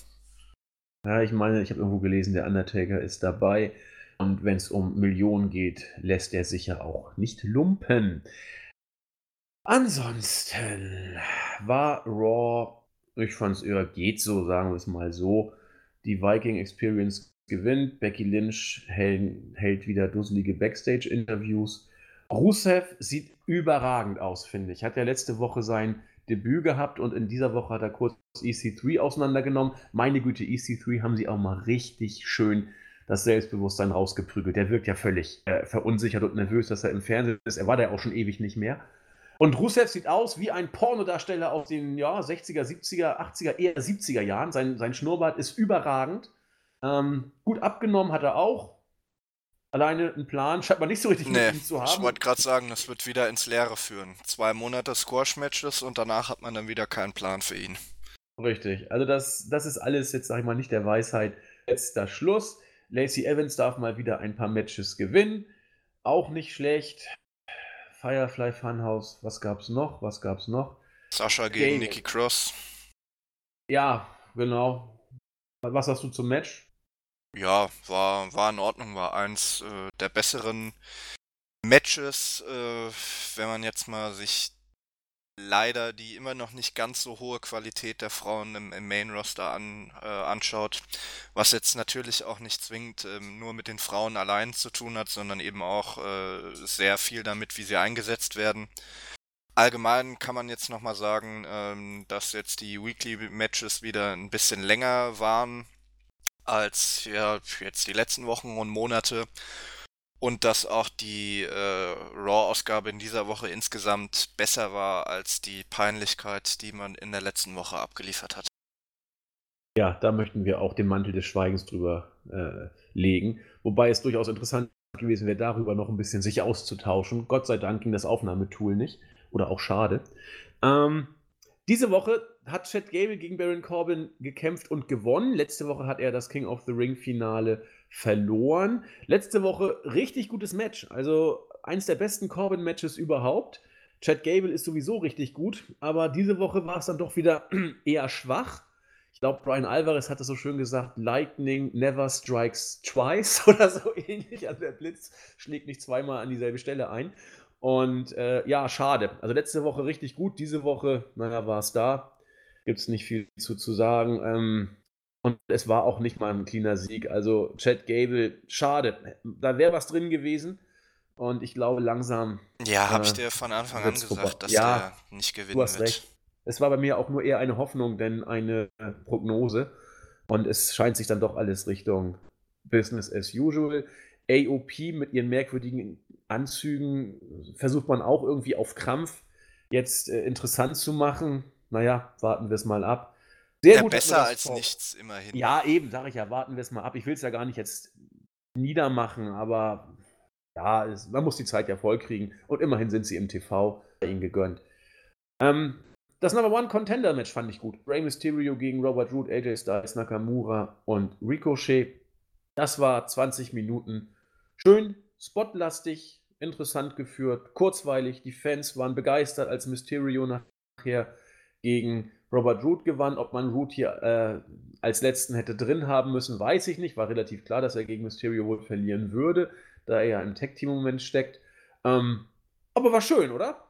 Ja, ich meine, ich habe irgendwo gelesen, der Undertaker ist dabei. Und wenn es um Millionen geht, lässt er sich ja auch nicht lumpen. Ansonsten war Raw, ich fand es eher geht so, sagen wir es mal so. Die Viking Experience gewinnt. Becky Lynch hält, wieder dusselige Backstage-Interviews. Rusev sieht überragend aus, finde ich. Hat ja letzte Woche sein Debüt gehabt und in dieser Woche hat er kurz EC3 auseinandergenommen. Meine Güte, EC3 haben sie auch mal richtig schön das Selbstbewusstsein rausgeprügelt. Der wirkt ja völlig äh, verunsichert und nervös, dass er im Fernsehen ist. Er war da ja auch schon ewig nicht mehr. Und Rusev sieht aus wie ein Pornodarsteller aus den ja, 60er, 70er, 80er, eher 70er Jahren. Sein, sein Schnurrbart ist überragend. Ähm, gut abgenommen hat er auch. Alleine einen Plan scheint man nicht so richtig
Nee,
mit ihm zu
ich
haben.
wollte gerade sagen, das wird wieder ins Leere führen. Zwei Monate Squash-Matches und danach hat man dann wieder keinen Plan für ihn.
Richtig. Also das, das ist alles jetzt, sag ich mal, nicht der Weisheit letzter Schluss. Lacey Evans darf mal wieder ein paar Matches gewinnen. Auch nicht schlecht. Firefly Funhouse, was gab's noch? Was gab's noch?
Sascha gegen
Gable.
Nikki Cross.
Ja, genau. Was hast du zum Match?
Ja, war, war in Ordnung, war eins äh, der besseren Matches, äh, wenn man jetzt mal sich leider die immer noch nicht ganz so hohe Qualität der Frauen im, im Main-Roster an, äh, anschaut, was jetzt natürlich auch nicht zwingend ähm, nur mit den Frauen allein zu tun hat, sondern eben auch äh, sehr viel damit, wie sie eingesetzt werden. Allgemein kann man jetzt nochmal sagen, ähm, dass jetzt die Weekly-Matches wieder ein bisschen länger waren als ja, jetzt die letzten Wochen und Monate. Und dass auch die äh, Raw-Ausgabe in dieser Woche insgesamt besser war als die Peinlichkeit, die man in der letzten Woche abgeliefert hat.
Ja, da möchten wir auch den Mantel des Schweigens drüber äh, legen. Wobei es durchaus interessant gewesen wäre, darüber noch ein bisschen sich auszutauschen. Gott sei Dank ging das Aufnahmetool nicht. Oder auch schade. Ähm, diese Woche hat Chad Gable gegen Baron Corbin gekämpft und gewonnen. Letzte Woche hat er das King of the Ring Finale verloren. Letzte Woche richtig gutes Match. Also eins der besten Corbin-Matches überhaupt. Chad Gable ist sowieso richtig gut, aber diese Woche war es dann doch wieder eher schwach. Ich glaube, Brian Alvarez hat es so schön gesagt: Lightning never strikes twice oder so ähnlich. Also der Blitz schlägt nicht zweimal an dieselbe Stelle ein. Und äh, ja, schade. Also letzte Woche richtig gut, diese Woche, naja, war es da. Gibt es nicht viel zu, zu sagen. Ähm, und es war auch nicht mal ein cleaner Sieg. Also Chad Gable, schade. Da wäre was drin gewesen. Und ich glaube langsam,
Ja, habe ich
Äh,
dir von Anfang an gesagt, dass
Ja,
der nicht gewinnen
du hast
wird.
recht. Es war bei mir auch nur eher eine Hoffnung, denn eine äh, Prognose. Und es scheint sich dann doch alles Richtung Business as usual. AOP mit ihren merkwürdigen Anzügen versucht man auch irgendwie auf Krampf jetzt äh, interessant zu machen. Naja, warten wir es mal ab. Sehr
Ja,
gut,
besser als
vor-
nichts, immerhin.
Ja, eben, sage ich ja, warten wir es mal ab. Ich will es ja gar nicht jetzt niedermachen, aber ja, es, man muss die Zeit ja voll kriegen. Und immerhin sind sie im TV bei ihnen gegönnt. Ähm, das Number One Contender Match fand ich gut. Rey Mysterio gegen Robert Root, AJ Styles, Nakamura und Ricochet. Das war 20 Minuten schön, spotlastig, interessant geführt, kurzweilig. Die Fans waren begeistert, als Mysterio nachher gegen Robert Root gewann. Ob man Root hier äh, als letzten hätte drin haben müssen, weiß ich nicht. War relativ klar, dass er gegen Mysterio wohl verlieren würde, da er ja im Tag-Team im Moment steckt. Ähm, aber war schön, oder?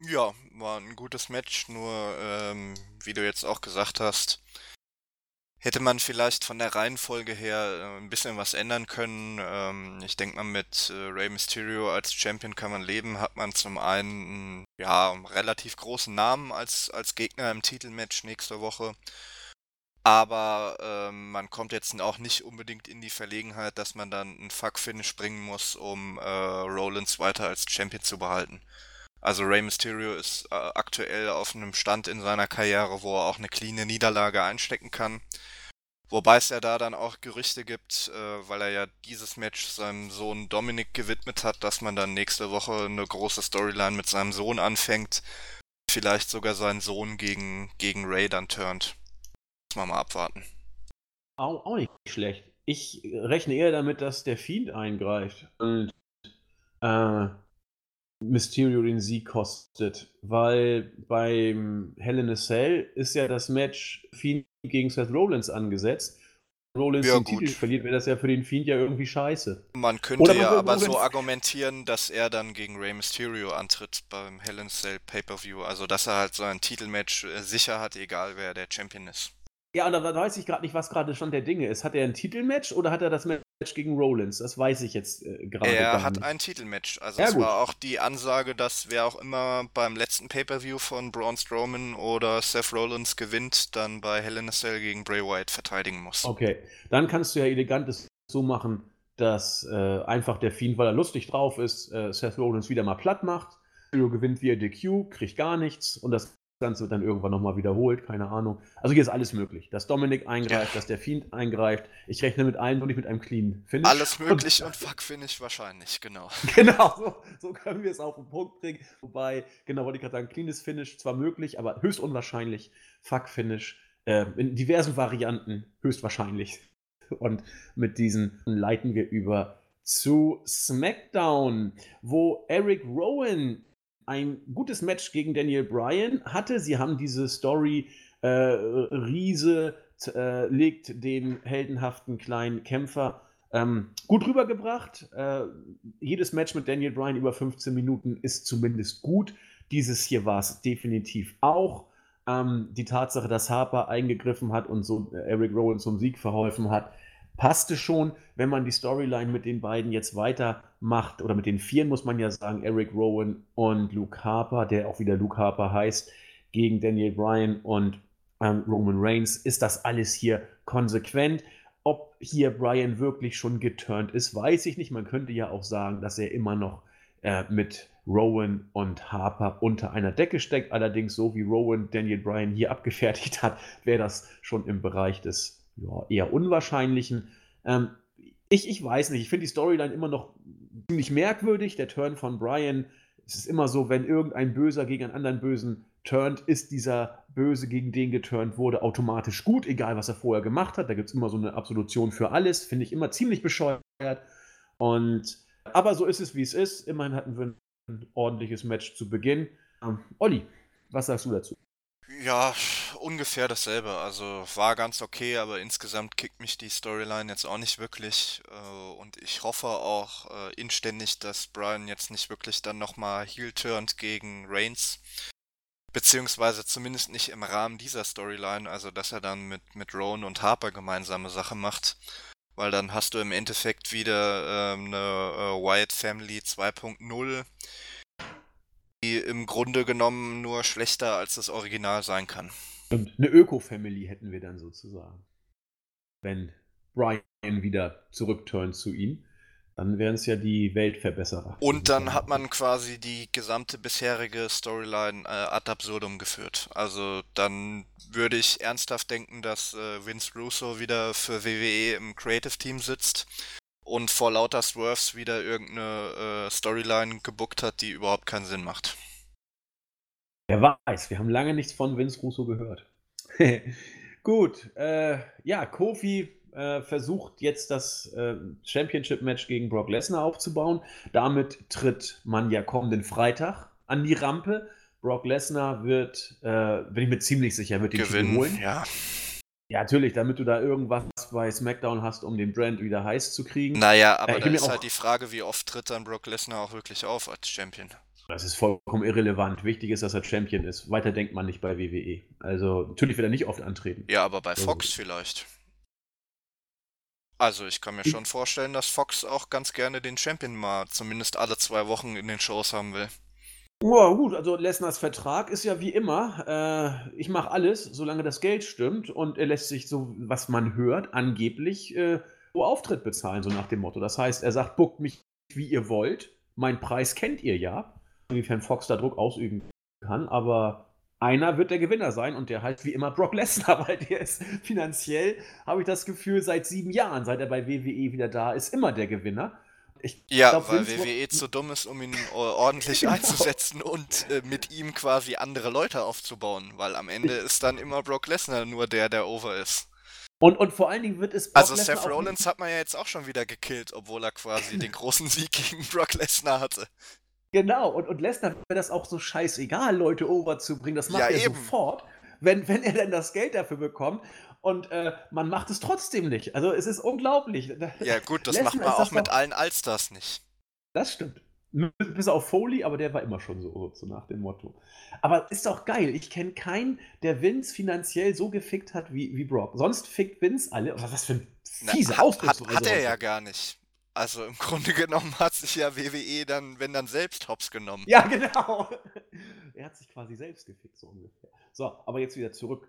Ja, war ein gutes Match, nur ähm, wie du jetzt auch gesagt hast, hätte man vielleicht von der Reihenfolge her äh, ein bisschen was ändern können. Ähm, ich denke mal, mit äh, Rey Mysterio als Champion kann man leben. Hat man zum einen ja einen relativ großen Namen als, als Gegner im Titelmatch nächste Woche. Aber ähm, man kommt jetzt auch nicht unbedingt in die Verlegenheit, dass man dann einen Fuck-Finish bringen muss, um äh, Rollins weiter als Champion zu behalten. Also Rey Mysterio ist äh, aktuell auf einem Stand in seiner Karriere, wo er auch eine cleane Niederlage einstecken kann. Wobei es ja da dann auch Gerüchte gibt, äh, weil er ja dieses Match seinem Sohn Dominik gewidmet hat, dass man dann nächste Woche eine große Storyline mit seinem Sohn anfängt. Vielleicht sogar seinen Sohn gegen, gegen Ray dann turnt. Muss man mal abwarten.
Auch, auch nicht schlecht. Ich rechne eher damit, dass der Fiend eingreift und äh, Mysterio den Sieg kostet. Weil beim Hell in a Cell ist ja das Match Fiend gegen Seth Rollins angesetzt. Rollins ja, den gut. Titel verliert, wäre das ja für den Fiend ja irgendwie scheiße.
Man könnte ja aber Rollins so argumentieren, dass er dann gegen Rey Mysterio antritt beim Hell in a Cell Pay-Per-View. Also, dass er halt so ein Titelmatch äh, sicher hat, egal wer der Champion ist.
Ja, und da weiß ich gerade nicht, was gerade Stand der Dinge ist. Hat er ein Titelmatch oder hat er das Match gegen Rollins? Das weiß ich jetzt äh, gerade
Er hat ein Titelmatch. Also ja, es gut. war auch die Ansage, dass wer auch immer beim letzten Pay-Per-View von Braun Strowman oder Seth Rollins gewinnt, dann bei Hell in a Cell gegen Bray Wyatt verteidigen muss.
Okay, dann kannst du ja elegant so machen, dass äh, einfach der Fiend, weil er lustig drauf ist, äh, Seth Rollins wieder mal platt macht. Gewinnt via DQ, kriegt gar nichts und das Ganze wird dann irgendwann nochmal wiederholt, keine Ahnung. Also hier ist alles möglich. Dass Dominik eingreift, ja. dass der Fiend eingreift. Ich rechne mit allen und nicht mit einem clean
Finish. Alles möglich und, und Fuck Finish wahrscheinlich, genau.
genau, so, so, können wir es auf den Punkt bringen. Wobei, genau, wollte ich gerade sagen, cleanes Finish zwar möglich, aber höchst unwahrscheinlich. Fuck Finish äh, in diversen Varianten höchstwahrscheinlich. Und mit diesen leiten wir über zu SmackDown, wo Eric Rowan ein gutes Match gegen Daniel Bryan hatte. Sie haben diese Story äh, Riese äh, legt den heldenhaften kleinen Kämpfer ähm, gut rübergebracht. Äh, jedes Match mit Daniel Bryan über 15 Minuten ist zumindest gut. Dieses hier war es definitiv auch. Ähm, die Tatsache, dass Harper eingegriffen hat und so äh, Eric Rowan zum Sieg verholfen hat, passte schon, wenn man die Storyline mit den beiden jetzt weitermacht, oder mit den Vieren muss man ja sagen, Eric Rowan und Luke Harper, der auch wieder Luke Harper heißt, gegen Daniel Bryan und ähm, Roman Reigns, ist das alles hier konsequent. Ob hier Bryan wirklich schon geturnt ist, weiß ich nicht. Man könnte ja auch sagen, dass er immer noch äh, mit Rowan und Harper unter einer Decke steckt. Allerdings, so wie Rowan Daniel Bryan hier abgefertigt hat, wäre das schon im Bereich des ja, eher unwahrscheinlichen. Ähm, ich, ich weiß nicht, ich finde die Storyline immer noch ziemlich merkwürdig. Der Turn von Brian, es ist immer so, wenn irgendein Böser gegen einen anderen Bösen turnt, ist dieser Böse, gegen den geturnt wurde, automatisch gut, egal was er vorher gemacht hat. Da gibt es immer so eine Absolution für alles, finde ich immer ziemlich bescheuert. Und, aber so ist es, wie es ist. Immerhin hatten wir ein ordentliches Match zu Beginn. Ähm, Olli, was sagst du dazu?
Ja, ungefähr dasselbe. Also war ganz okay, aber insgesamt kickt mich die Storyline jetzt auch nicht wirklich. Äh, und ich hoffe auch äh, inständig, dass Brian jetzt nicht wirklich dann nochmal heel turnt gegen Reigns. Beziehungsweise zumindest nicht im Rahmen dieser Storyline, also dass er dann mit, mit Rowan und Harper gemeinsame Sache macht. Weil dann hast du im Endeffekt wieder ähm, eine äh, Wyatt Family 2.0 die im Grunde genommen nur schlechter als das Original sein kann.
Und eine Öko-Family hätten wir dann sozusagen. Wenn Brian wieder zurückturnt zu ihm, dann wären es ja die Weltverbesserer.
Und dann hat man quasi die gesamte bisherige Storyline äh, ad absurdum geführt. Also dann würde ich ernsthaft denken, dass äh, Vince Russo wieder für WWE im Creative Team sitzt und vor lauter Swerves wieder irgendeine äh, Storyline gebuckt hat, die überhaupt keinen Sinn macht.
Wer weiß, wir haben lange nichts von Vince Russo gehört. Gut, äh, ja, Kofi äh, versucht jetzt das äh, Championship-Match gegen Brock Lesnar aufzubauen. Damit tritt man ja kommenden Freitag an die Rampe. Brock Lesnar wird, äh, bin ich mir ziemlich sicher, wird den
Gewinnen, holen. Ja.
Ja, natürlich, damit du da irgendwas bei SmackDown hast, um den Brand wieder heiß zu kriegen.
Naja, aber äh, da ist halt die Frage, wie oft tritt dann Brock Lesnar auch wirklich auf als Champion?
Das ist vollkommen irrelevant. Wichtig ist, dass er Champion ist. Weiter denkt man nicht bei WWE. Also, natürlich wird er nicht oft antreten.
Ja, aber bei Fox also. vielleicht. Also ich kann mir schon vorstellen, dass Fox auch ganz gerne den Champion mal zumindest alle zwei Wochen in den Shows haben will.
Ja, gut, also Lesners Vertrag ist ja wie immer, äh, ich mache alles, solange das Geld stimmt und er lässt sich so, was man hört, angeblich äh, pro Auftritt bezahlen, so nach dem Motto. Das heißt, er sagt, buckt mich wie ihr wollt, mein Preis kennt ihr ja, inwiefern Fox da Druck ausüben kann, aber einer wird der Gewinner sein und der heißt wie immer Brock Lesnar, weil der ist finanziell, habe ich das Gefühl, seit sieben Jahren, seit er bei WWE wieder da ist, immer der Gewinner.
Ich ja, glaub, weil WWE zu dumm ist, um ihn ordentlich genau. einzusetzen und äh, mit ihm quasi andere Leute aufzubauen, weil am Ende ist dann immer Brock Lesnar nur der, der over ist.
Und, und vor allen Dingen wird es.
Brock also Lesnar Seth Rollins hat man ja jetzt auch schon wieder gekillt, obwohl er quasi den großen Sieg gegen Brock Lesnar hatte.
Genau, und, und Lesnar wäre das auch so scheißegal, Leute overzubringen. Das macht ja, er eben. sofort, wenn, wenn er dann das Geld dafür bekommt. Und äh, man macht es trotzdem nicht. Also es ist unglaublich.
Ja, gut, das Lesnar macht man auch mit allen Allstars nicht.
Das stimmt. Bis auf Foley, aber der war immer schon so, so nach dem Motto. Aber ist doch geil. Ich kenne keinen, der Vince finanziell so gefickt hat wie, wie Brock. Sonst fickt Vince alle. Was für ein fiese
Ausdruck. Hat, hat, hat er ja gar nicht. Also im Grunde genommen hat sich ja WWE dann, wenn dann selbst hops genommen.
Ja, genau. er hat sich quasi selbst gefickt, so ungefähr. So, aber jetzt wieder zurück.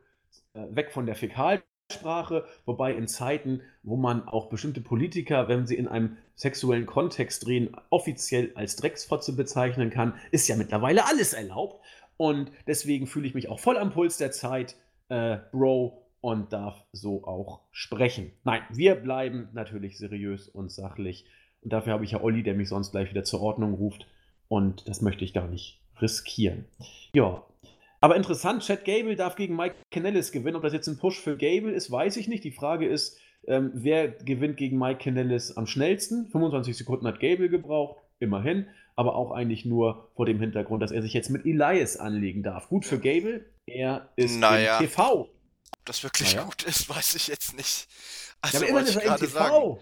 Äh, weg von der Fäkal Sprache, wobei in Zeiten, wo man auch bestimmte Politiker, wenn sie in einem sexuellen Kontext drehen, offiziell als Drecksfotze bezeichnen kann, ist ja mittlerweile alles erlaubt. Und deswegen fühle ich mich auch voll am Puls der Zeit, äh, Bro, und darf so auch sprechen. Nein, wir bleiben natürlich seriös und sachlich. Und dafür habe ich ja Olli, der mich sonst gleich wieder zur Ordnung ruft. Und das möchte ich gar nicht riskieren. Ja, aber interessant, Chad Gable darf gegen Mike Canellis gewinnen. Ob das jetzt ein Push für Gable ist, weiß ich nicht. Die Frage ist, ähm, wer gewinnt gegen Mike Canellis am schnellsten? 25 Sekunden hat Gable gebraucht, immerhin. Aber auch eigentlich nur vor dem Hintergrund, dass er sich jetzt mit Elias anlegen darf. Gut für Gable, er ist naja. im TV.
Ob das wirklich naja. gut ist, weiß ich jetzt nicht. Also, ja, aber immerhin ist er im TV. Sagen.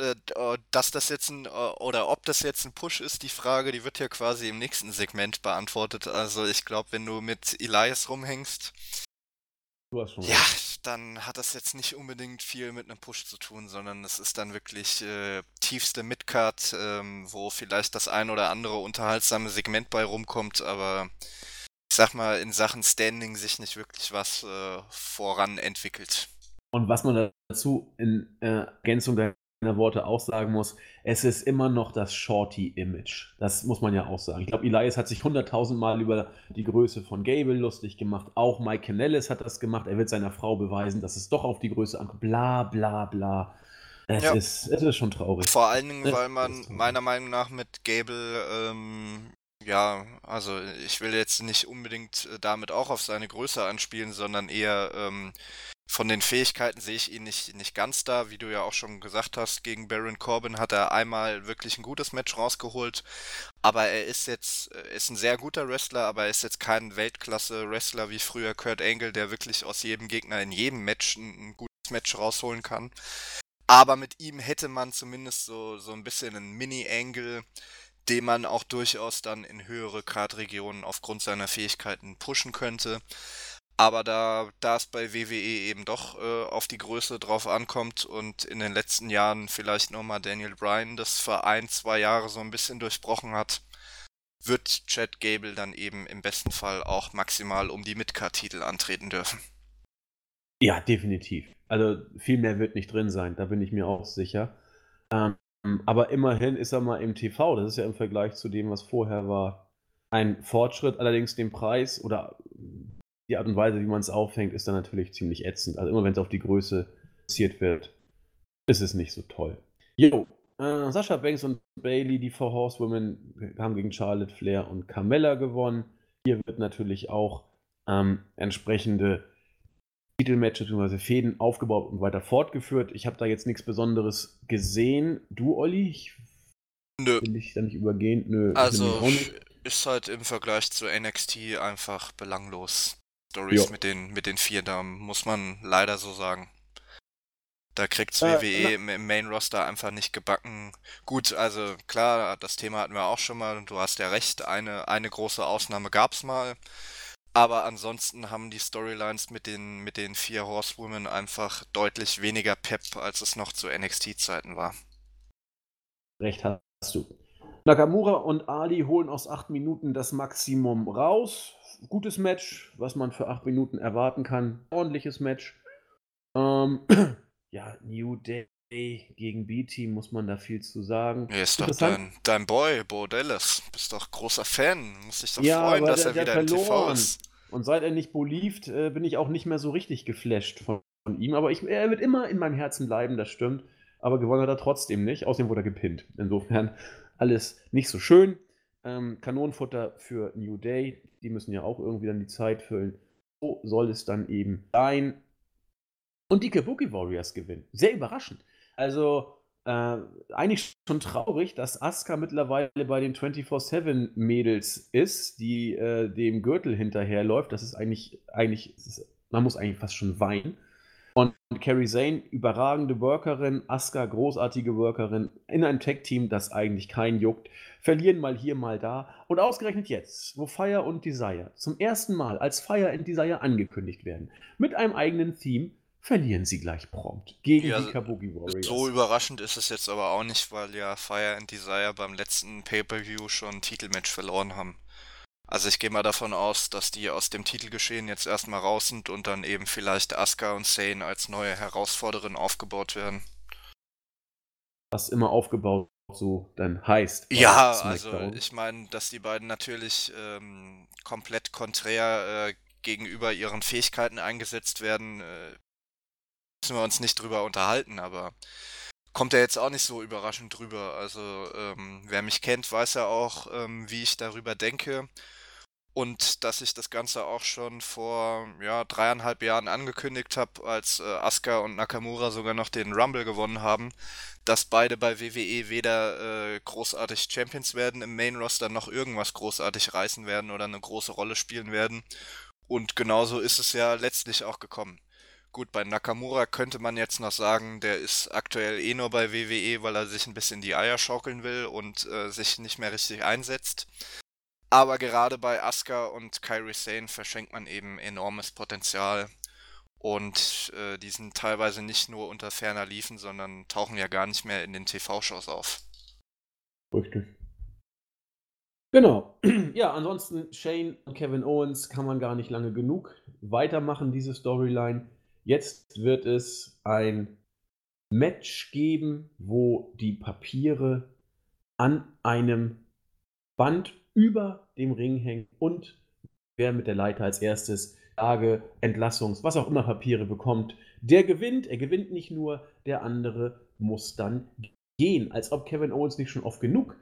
Äh, äh, dass das jetzt ein, äh, oder ob das jetzt ein Push ist, die Frage, die wird ja quasi im nächsten Segment beantwortet. Also ich glaube, wenn du mit Elias rumhängst, ja, dann hat das jetzt nicht unbedingt viel mit einem Push zu tun, sondern es ist dann wirklich äh, tiefste Midcard, ähm, wo vielleicht das ein oder andere unterhaltsame Segment bei rumkommt, aber ich sag mal, in Sachen Standing sich nicht wirklich was äh, voran entwickelt.
Und was man dazu in äh, Ergänzung der Worte auch sagen muss, es ist immer noch das Shorty-Image. Das muss man ja auch sagen. Ich glaube, Elias hat sich hunderttausend Mal über die Größe von Gable lustig gemacht. Auch Mike Canellis hat das gemacht. Er wird seiner Frau beweisen, dass es doch auf die Größe ankommt. Bla, bla, bla. Es, ja. ist, es ist schon traurig.
Vor allen Dingen, weil man meiner Meinung nach mit Gable, ähm, ja, also ich will jetzt nicht unbedingt äh, damit auch auf seine Größe anspielen, sondern eher ähm, von den Fähigkeiten sehe ich ihn nicht, nicht ganz da. Wie du ja auch schon gesagt hast, gegen Baron Corbin hat er einmal wirklich ein gutes Match rausgeholt. Aber er ist jetzt, ist ein sehr guter Wrestler, aber er ist jetzt kein Weltklasse-Wrestler wie früher Kurt Angle, der wirklich aus jedem Gegner in jedem Match ein, ein gutes Match rausholen kann. Aber mit ihm hätte man zumindest so, so ein bisschen einen Mini-Angle, den man auch durchaus dann in höhere Kartregionen aufgrund seiner Fähigkeiten pushen könnte. Aber da, da es bei WWE eben doch äh, auf die Größe drauf ankommt und in den letzten Jahren vielleicht nochmal Daniel Bryan das für ein, zwei Jahre so ein bisschen durchbrochen hat, wird Chad Gable dann eben im besten Fall auch maximal um die Midcard-Titel antreten dürfen.
Ja, definitiv. Also viel mehr wird nicht drin sein, da bin ich mir auch sicher. Ähm, aber immerhin ist er mal im TV, das ist ja im Vergleich zu dem, was vorher war, ein Fortschritt. Allerdings den Preis oder die Art und Weise, wie man es aufhängt, ist dann natürlich ziemlich ätzend. Also immer wenn es auf die Größe passiert wird, ist es nicht so toll. Jo, äh, Sascha Banks und Bailey, die Four Horsewomen, haben gegen Charlotte Flair und Carmella gewonnen. Hier wird natürlich auch ähm, entsprechende Titelmatches bzw. Fäden aufgebaut und weiter fortgeführt. Ich habe da jetzt nichts Besonderes gesehen. Du, Olli? Ich
Nö.
Will ich da nicht übergehen? Nö.
Also ist halt im Vergleich zu NXT einfach belanglos. Stories mit den, mit den vier Damen, muss man leider so sagen. Da kriegt's äh, WWE im, im Main Roster einfach nicht gebacken. Gut, also klar, das Thema hatten wir auch schon mal und du hast ja recht, eine, eine große Ausnahme gab's mal. Aber ansonsten haben die Storylines mit den, mit den vier Horsewomen einfach deutlich weniger Pep, als es noch zu NXT-Zeiten war.
Recht hast du. Nakamura und Ali holen aus acht Minuten das Maximum raus. Gutes Match, was man für acht Minuten erwarten kann. Ordentliches Match. Ähm, ja, New Day gegen B-Team muss man da viel zu sagen.
Ja, ist doch dein, dein Boy, Bo Dallas. Bist doch großer Fan. Muss dich doch ja, freuen, dass der, er wieder im TV ist.
Und seit er nicht belieft, äh, bin ich auch nicht mehr so richtig geflasht von, von ihm. Aber ich, er wird immer in meinem Herzen bleiben, das stimmt. Aber gewonnen hat er trotzdem nicht. Außerdem wurde er gepinnt. Insofern alles nicht so schön. Ähm, Kanonenfutter für New Day. Die müssen ja auch irgendwie dann die Zeit füllen. So soll es dann eben sein. Und die Kabuki Warriors gewinnen. Sehr überraschend. Also, äh, eigentlich schon traurig, dass Asuka mittlerweile bei den 24-7-Mädels ist, die äh, dem Gürtel hinterherläuft. Das ist eigentlich, eigentlich ist, man muss eigentlich fast schon weinen. Und Carrie Zane, überragende Workerin, Asuka, großartige Workerin, in einem Tech-Team, das eigentlich keinen juckt, verlieren mal hier, mal da. Und ausgerechnet jetzt, wo Fire und Desire zum ersten Mal als Fire and Desire angekündigt werden, mit einem eigenen Theme, verlieren sie gleich prompt gegen ja, die Kabuki Warriors.
So überraschend ist es jetzt aber auch nicht, weil ja Fire and Desire beim letzten Pay-Per-View schon ein Titelmatch verloren haben. Also ich gehe mal davon aus, dass die aus dem Titelgeschehen jetzt erstmal raus sind und dann eben vielleicht Asuka und Sane als neue Herausforderin aufgebaut werden.
Was immer aufgebaut so dann heißt.
Ja, also ich meine, dass die beiden natürlich ähm, komplett konträr äh, gegenüber ihren Fähigkeiten eingesetzt werden, äh, müssen wir uns nicht drüber unterhalten, aber kommt er jetzt auch nicht so überraschend drüber. Also ähm, wer mich kennt, weiß ja auch, ähm, wie ich darüber denke. Und dass ich das Ganze auch schon vor ja, dreieinhalb Jahren angekündigt habe, als äh, Asuka und Nakamura sogar noch den Rumble gewonnen haben, dass beide bei WWE weder äh, großartig Champions werden im Main Roster noch irgendwas großartig reißen werden oder eine große Rolle spielen werden. Und genauso ist es ja letztlich auch gekommen. Gut, bei Nakamura könnte man jetzt noch sagen, der ist aktuell eh nur bei WWE, weil er sich ein bisschen die Eier schaukeln will und äh, sich nicht mehr richtig einsetzt. Aber gerade bei Asuka und Kairi Sane verschenkt man eben enormes Potenzial. Und äh, die sind teilweise nicht nur unter ferner Liefen, sondern tauchen ja gar nicht mehr in den TV-Shows auf.
Richtig. Genau. Ja, ansonsten Shane und Kevin Owens kann man gar nicht lange genug weitermachen, diese Storyline. Jetzt wird es ein Match geben, wo die Papiere an einem Band über dem Ring hängen und wer mit der Leiter als erstes Lage, Entlassungs-, was auch immer Papiere bekommt, der gewinnt. Er gewinnt nicht nur, der andere muss dann gehen, als ob Kevin Owens nicht schon oft genug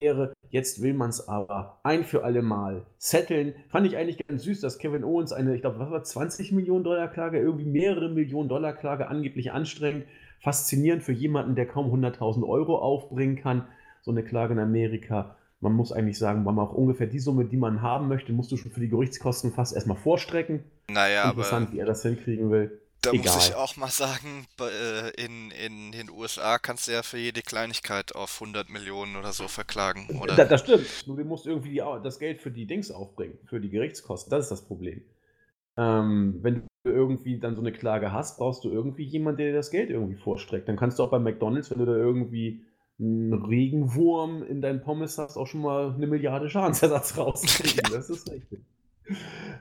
wäre. Jetzt will man es aber ein für alle Mal setteln. Fand ich eigentlich ganz süß, dass Kevin Owens eine, ich glaube, was war 20 Millionen Dollar Klage, irgendwie mehrere Millionen Dollar Klage angeblich anstrengend. Faszinierend für jemanden, der kaum 100.000 Euro aufbringen kann. So eine Klage in Amerika. Man muss eigentlich sagen, man auch ungefähr die Summe, die man haben möchte, musst du schon für die Gerichtskosten fast erstmal vorstrecken.
Naja,
Interessant,
aber
wie er das hinkriegen will.
Da Egal. muss ich auch mal sagen, äh, in, in den USA kannst du ja für jede Kleinigkeit auf 100 Millionen oder so verklagen, oder?
Das, das stimmt. Nur du musst irgendwie die, das Geld für die Dings aufbringen, für die Gerichtskosten. Das ist das Problem. Ähm, wenn du irgendwie dann so eine Klage hast, brauchst du irgendwie jemanden, der dir das Geld irgendwie vorstreckt. Dann kannst du auch bei McDonalds, wenn du da irgendwie einen Regenwurm in deinen Pommes hast, auch schon mal eine Milliarde Schadensersatz rauskriegen. Ja. Das ist richtig.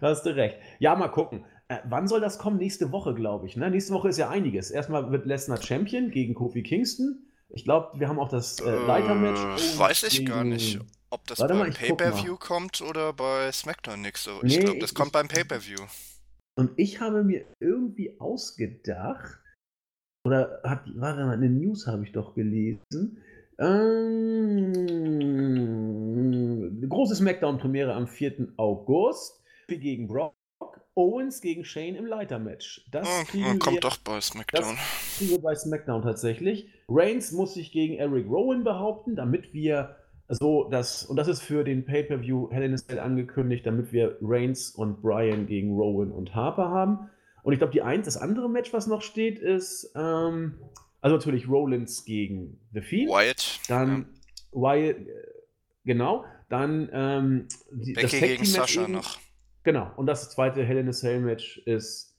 Da hast du recht. Ja, mal gucken. Äh, wann soll das kommen? Nächste Woche, glaube ich. Ne? Nächste Woche ist ja einiges. Erstmal wird Lesnar Champion gegen Kofi Kingston. Ich glaube, wir haben auch das äh, Leitermatch.
Äh, weiß ich gegen... gar nicht, ob das beim Pay-Per-View kommt oder bei SmackDown nächste Woche. Ich nee, glaube, das ich, kommt beim Pay-Per-View.
Und ich habe mir irgendwie ausgedacht, oder hat, warte mal, eine News habe ich doch gelesen. Ähm, große Smackdown-Premiere am 4. August gegen Brock. Owens gegen Shane im Leitermatch.
Das oh, kriegen kommt wir, doch bei SmackDown.
Das kriegen wir bei SmackDown tatsächlich. Reigns muss sich gegen Eric Rowan behaupten, damit wir so das, und das ist für den Pay-Per-View Hell in a Cell angekündigt, damit wir Reigns und Bryan gegen Rowan und Harper haben. Und ich glaube, die eins, das andere Match, was noch steht, ist, ähm, also natürlich Rollins gegen The Fiend.
Wyatt.
Dann ja. Wyatt, äh, genau. Dann ähm,
die, Becky das gegen Sascha noch.
Genau. Und das zweite Hell in a Cell Match ist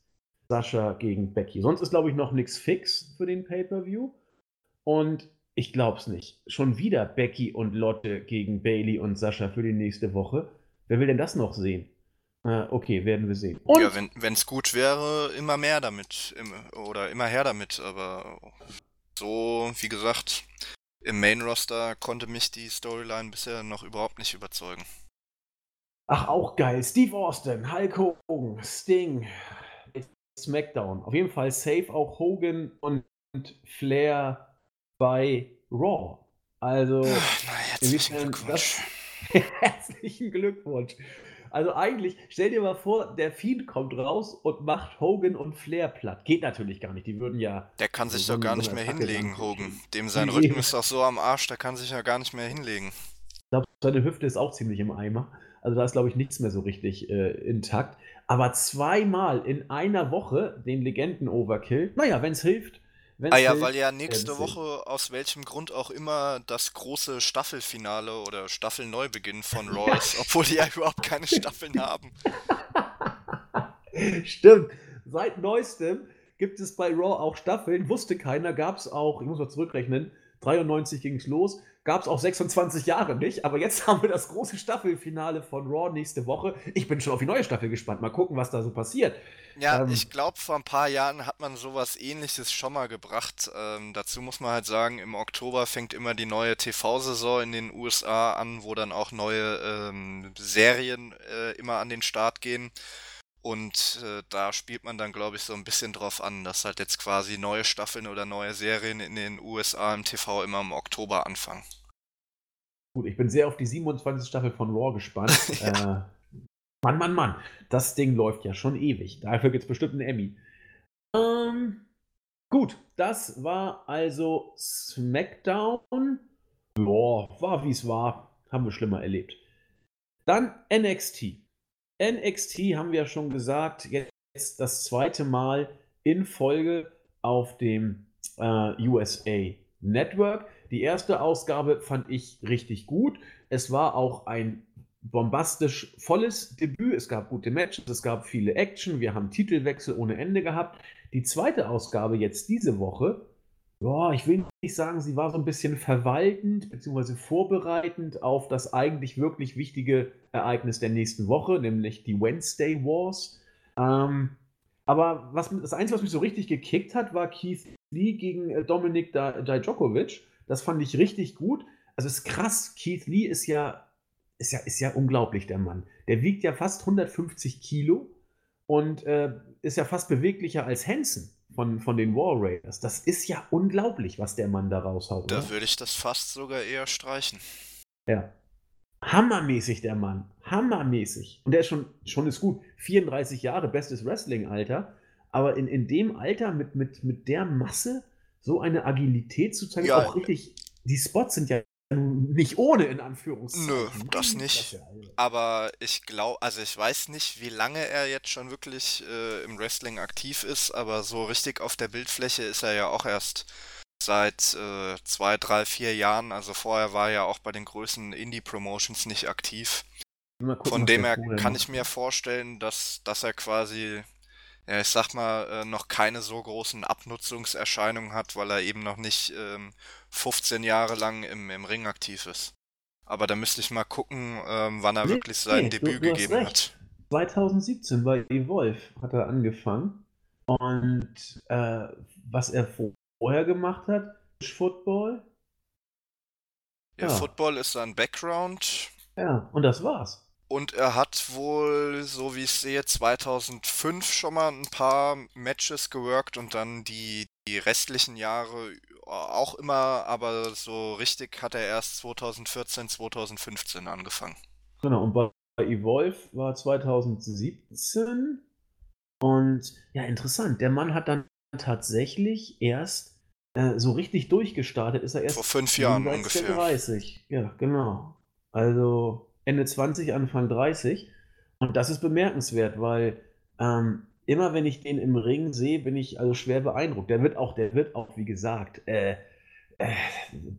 Sascha gegen Becky. Sonst ist, glaube ich, noch nichts fix für den Pay-Per-View. Und ich glaube es nicht. Schon wieder Becky und Lotte gegen Bailey und Sascha für die nächste Woche. Wer will denn das noch sehen? Äh, okay, werden wir sehen.
Und ja, wenn es gut wäre, immer mehr damit. Im, oder immer her damit. Aber so, wie gesagt, im Main-Roster konnte mich die Storyline bisher noch überhaupt nicht überzeugen.
Ach, auch geil. Steve Austin, Hulk Hogan, Sting, SmackDown. Auf jeden Fall safe auch Hogan und Flair bei Raw. Also,
Ach, herzlichen Glückwunsch. Das,
herzlichen Glückwunsch. Also eigentlich, stell dir mal vor, der Fiend kommt raus und macht Hogan und Flair platt. Geht natürlich gar nicht. Die würden ja.
Der kann sich doch gar nicht mehr hinlegen, Hogan. Dem sein Rücken ist doch so am Arsch, der kann sich ja gar nicht mehr hinlegen.
Ich glaube, seine Hüfte ist auch ziemlich im Eimer. Also da ist, glaube ich, nichts mehr so richtig äh, intakt. Aber zweimal in einer Woche den Legenden-Overkill. Naja, wenn es hilft,
ah ja, weil ja nächste Woche aus welchem Grund auch immer das große Staffelfinale oder Staffelneubeginn von Raw ist, obwohl die ja überhaupt keine Staffeln haben.
Stimmt. Seit neuestem gibt es bei Raw auch Staffeln. Wusste keiner, gab es auch, ich muss mal zurückrechnen, 93 ging es los, gab es auch 26 Jahre nicht, aber jetzt haben wir das große Staffelfinale von Raw nächste Woche. Ich bin schon auf die neue Staffel gespannt. Mal gucken, was da so passiert.
Ja, ähm, ich glaube, vor ein paar Jahren hat man sowas ähnliches schon mal gebracht. Ähm, dazu muss man halt sagen, im Oktober fängt immer die neue TV-Saison in den USA an, wo dann auch neue ähm, Serien äh, immer an den Start gehen. Und äh, da spielt man dann, glaube ich, so ein bisschen drauf an, dass halt jetzt quasi neue Staffeln oder neue Serien in den USA im TV immer im Oktober anfangen.
Gut, ich bin sehr auf die 27. Staffel von Raw gespannt. ja. äh, Mann, Mann, Mann, das Ding läuft ja schon ewig. Dafür gibt es bestimmt einen Emmy. Ähm, gut, das war also SmackDown. Boah, war wie es war. Haben wir schlimmer erlebt. Dann NXT. NXT haben wir ja schon gesagt, jetzt das zweite Mal in Folge auf dem äh, USA Network. Die erste Ausgabe fand ich richtig gut. Es war auch ein bombastisch volles Debüt. Es gab gute Matches, es gab viele Action. Wir haben Titelwechsel ohne Ende gehabt. Die zweite Ausgabe jetzt diese Woche Boah, ich will nicht sagen, sie war so ein bisschen verwaltend bzw. vorbereitend auf das eigentlich wirklich wichtige Ereignis der nächsten Woche, nämlich die Wednesday Wars. Ähm, aber was, das Einzige, was mich so richtig gekickt hat, war Keith Lee gegen äh, Dominik Dijakovic. Das fand ich richtig gut. Also es ist krass, Keith Lee ist ja, ist ja, ist ja unglaublich, der Mann. Der wiegt ja fast 150 Kilo und äh, ist ja fast beweglicher als Hansen von, von den War Raiders. Das ist ja unglaublich, was der Mann da raushaut.
Da oder? würde ich das fast sogar eher streichen.
Ja. Hammermäßig, der Mann. Hammermäßig. Und der ist schon, schon ist gut. 34 Jahre, bestes Wrestling-Alter. Aber in, in dem Alter mit, mit, mit der Masse so eine Agilität zu zeigen, ja, auch richtig. Die Spots sind ja nicht ohne, in Anführungszeichen.
Nö, das nicht. Aber ich glaube, also ich weiß nicht, wie lange er jetzt schon wirklich äh, im Wrestling aktiv ist, aber so richtig auf der Bildfläche ist er ja auch erst seit äh, zwei, drei, vier Jahren. Also vorher war er ja auch bei den größten Indie-Promotions nicht aktiv. Gucken, Von dem her kann ich mir vorstellen, dass, dass er quasi ja, ich sag mal, äh, noch keine so großen Abnutzungserscheinungen hat, weil er eben noch nicht ähm, 15 Jahre lang im, im Ring aktiv ist. Aber da müsste ich mal gucken, ähm, wann er nee, wirklich sein nee, Debüt du, du gegeben hat.
2017 bei Evolve hat er angefangen. Und äh, was er vorher gemacht hat, Football.
Ja, ja, Football ist sein Background.
Ja, und das war's.
Und er hat wohl, so wie ich sehe, 2005 schon mal ein paar Matches geworkt und dann die, die restlichen Jahre auch immer, aber so richtig hat er erst 2014, 2015 angefangen.
Genau, und bei Evolve war 2017. Und ja, interessant, der Mann hat dann tatsächlich erst äh, so richtig durchgestartet, ist er erst
vor fünf Jahren ungefähr.
30. Ja, genau. Also Ende 20, Anfang 30. Und das ist bemerkenswert, weil ähm, immer wenn ich den im Ring sehe, bin ich also schwer beeindruckt. Der wird auch, der wird auch, wie gesagt, äh, äh,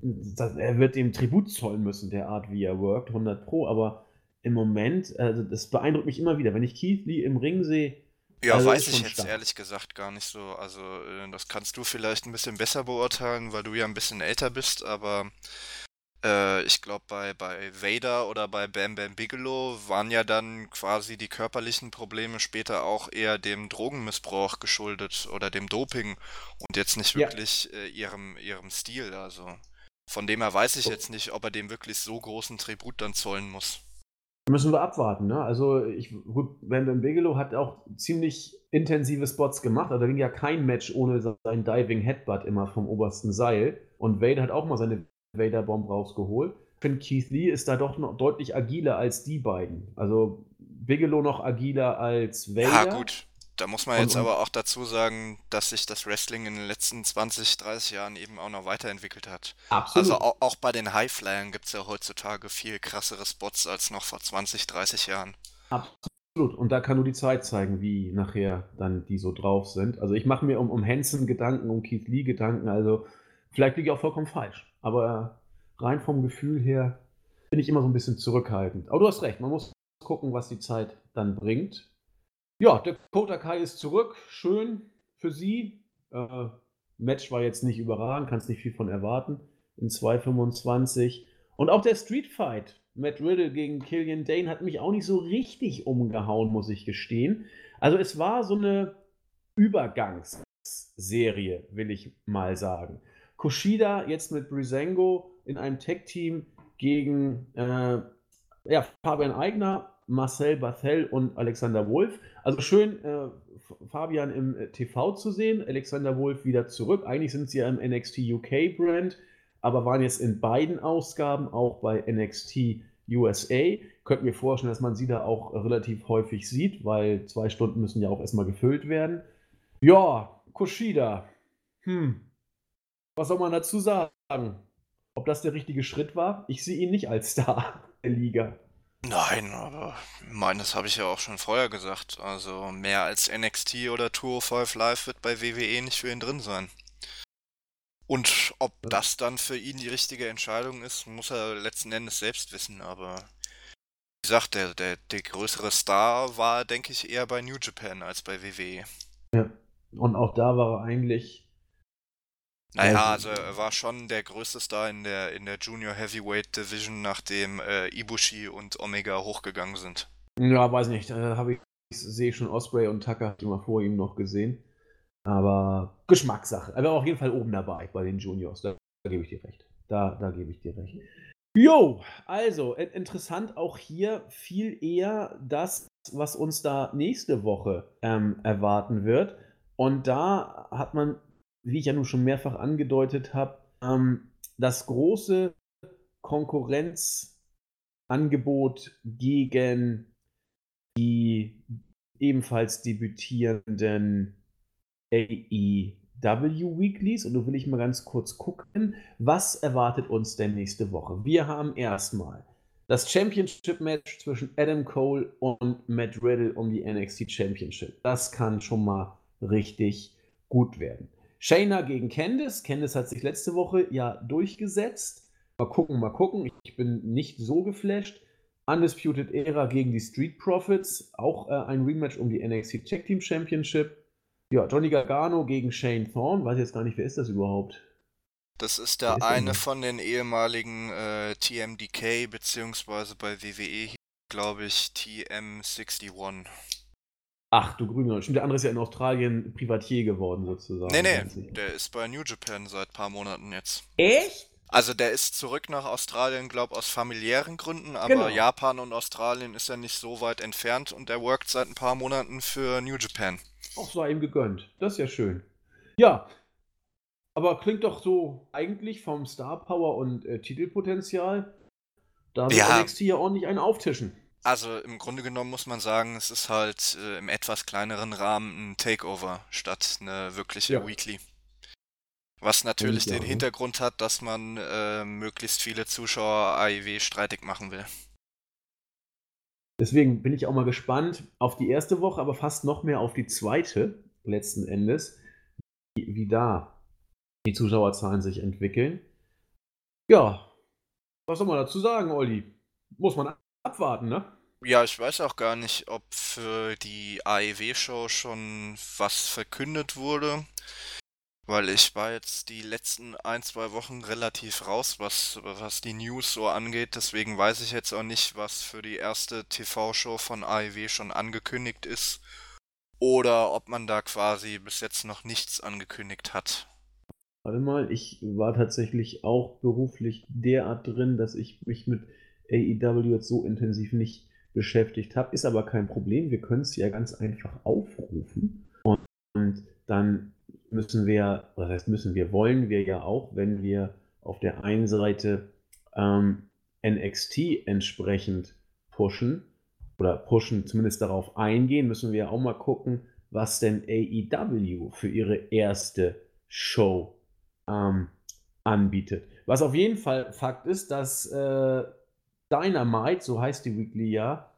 das, er wird dem Tribut zollen müssen, der Art, wie er workt, 100 Pro, aber im Moment, also das beeindruckt mich immer wieder. Wenn ich Keith Lee im Ring sehe,
Ja,
also
weiß ich jetzt
stark.
ehrlich gesagt gar nicht so. Also, äh, das kannst du vielleicht ein bisschen besser beurteilen, weil du ja ein bisschen älter bist, aber äh, ich glaube, bei, bei Vader oder bei Bam Bam Bigelow waren ja dann quasi die körperlichen Probleme später auch eher dem Drogenmissbrauch geschuldet oder dem Doping und jetzt nicht
Ja.
wirklich äh, ihrem, ihrem Stil. Also, von dem her weiß ich jetzt nicht, ob er dem wirklich so großen Tribut dann zollen muss.
Müssen wir abwarten, ne? Also, ich, gut, Bam Bam Bigelow hat auch ziemlich intensive Spots gemacht. Also, da ging ja kein Match ohne sein Diving Headbutt immer vom obersten Seil. Und Vader hat auch mal seine Vader Bomb rausgeholt. Ich finde, Keith Lee ist da doch noch deutlich agiler als die beiden. Also, Bigelow noch agiler als Vader.
Ja, gut. Da muss man jetzt
und-
aber auch dazu sagen, dass sich das Wrestling in den letzten 20, 30 Jahren eben auch noch weiterentwickelt hat.
Absolut.
Also auch, auch bei den Highflyern gibt es ja heutzutage viel krassere Spots als noch vor 20, 30 Jahren.
Absolut. Und da kann nur die Zeit zeigen, wie nachher dann die so drauf sind. Also ich mache mir um, um Hansen Gedanken, um Keith Lee Gedanken. Also vielleicht liege ich auch vollkommen falsch. Aber rein vom Gefühl her bin ich immer so ein bisschen zurückhaltend. Aber du hast recht, man muss gucken, was die Zeit dann bringt. Ja, der Kota Kai ist zurück. Schön für sie. Äh, Match war jetzt nicht überragend, kannst nicht viel von erwarten. In 2,25. Und auch der Street Fight, Matt Riddle gegen Killian Dane, hat mich auch nicht so richtig umgehauen, muss ich gestehen. Also es war so eine Übergangsserie, will ich mal sagen. Kushida jetzt mit Brisengo in einem Tech-Team gegen äh, ja, Fabian Eigner, Marcel Bathel und Alexander Wolf. Also schön, äh, Fabian im äh, TV zu sehen, Alexander Wolf wieder zurück. Eigentlich sind sie ja im NXT UK Brand, aber waren jetzt in beiden Ausgaben auch bei NXT USA. Könnten wir vorstellen, dass man sie da auch relativ häufig sieht, weil zwei Stunden müssen ja auch erstmal gefüllt werden. Ja, Kushida. Hm. Was soll man dazu sagen? Ob das der richtige Schritt war? Ich sehe ihn nicht als Star der Liga.
Nein, aber ich meine, das habe ich ja auch schon vorher gesagt. Also mehr als NXT oder 205 Live wird bei WWE nicht für ihn drin sein. Und ob das dann für ihn die richtige Entscheidung ist, muss er letzten Endes selbst wissen. Aber wie gesagt, der, der, der größere Star war, denke ich, eher bei New Japan als bei WWE.
Ja. Und auch da war er eigentlich.
Naja,
Also-
er war schon der größte Star in der, in der Junior Heavyweight Division, nachdem äh, Ibushi und Omega hochgegangen sind.
Ja, weiß nicht. Da habe ich sehe schon Osprey und Tucker hatte ich mal vor ihm noch gesehen. Aber Geschmackssache. Er war auf jeden Fall oben dabei bei den Juniors. Da, da gebe ich dir recht. Da, da gebe ich dir recht. Jo, also in- interessant auch hier viel eher das, was uns da nächste Woche ähm, erwarten wird. Und da hat man, wie ich ja nun schon mehrfach angedeutet habe, ähm, das große Konkurrenzangebot gegen die ebenfalls debütierenden AEW Weeklies. Und da will ich mal ganz kurz gucken, was erwartet uns denn nächste Woche? Wir haben erstmal das Championship Match zwischen Adam Cole und Matt Riddle um die NXT Championship. Das kann schon mal richtig gut werden. Shayna gegen Candice. Candice hat sich letzte Woche ja durchgesetzt. Mal gucken, mal gucken. Ich bin nicht so geflasht. Undisputed Era gegen die Street Profits. Auch äh, ein Rematch um die NXT Tag Team Championship. Ja, Johnny Gargano gegen Shane Thorne. Weiß jetzt gar nicht, wer ist das überhaupt?
Das ist
Wer
der
ist denn
eine
das?
von den ehemaligen äh, TMDK, beziehungsweise bei WWE, glaube ich, TM61.
Ach, du Grüner. Stimmt, der andere ist ja in Australien Privatier geworden, sozusagen.
Nee, nee, der ist bei New Japan seit paar Monaten jetzt.
Echt?
Also der ist zurück nach Australien, glaube aus familiären Gründen, aber
Genau.
Japan und Australien ist ja nicht so weit entfernt und er workt seit ein paar Monaten für New Japan.
Auch sei ihm gegönnt. Das ist ja schön. Ja. Aber klingt doch so eigentlich vom Star Power und äh, Titelpotenzial. Da wird
Ja.
NXT ja ordentlich einen auftischen.
Also im Grunde genommen muss man sagen, es ist halt äh, im etwas kleineren Rahmen ein Takeover statt eine wirkliche
Ja.
Weekly. Was natürlich den
ne?
Hintergrund hat, dass man äh, möglichst viele Zuschauer AEW streitig machen will.
Deswegen bin ich auch mal gespannt auf die erste Woche, aber fast noch mehr auf die zweite, letzten Endes, wie, wie da die Zuschauerzahlen sich entwickeln. Ja, was soll man dazu sagen, Olli? Muss man abwarten, ne?
Ja, ich weiß auch gar nicht, ob für die AEW-Show schon was verkündet wurde, weil ich war jetzt die letzten ein, zwei Wochen relativ raus, was, was die News so angeht. Deswegen weiß ich jetzt auch nicht, was für die erste TV-Show von AEW schon angekündigt ist oder ob man da quasi bis jetzt noch nichts angekündigt hat.
Warte mal, ich war tatsächlich auch beruflich derart drin, dass ich mich mit AEW jetzt so intensiv nicht beschäftigt habe. Ist aber kein Problem. Wir können es ja ganz einfach aufrufen. Und, und dann müssen wir, was heißt müssen wir, wollen wir ja auch, wenn wir auf der einen Seite ähm, NXT entsprechend pushen oder pushen, zumindest darauf eingehen, müssen wir auch mal gucken, was denn AEW für ihre erste Show ähm, anbietet. Was auf jeden Fall Fakt ist, dass äh, Dynamite, so heißt die Weekly ja,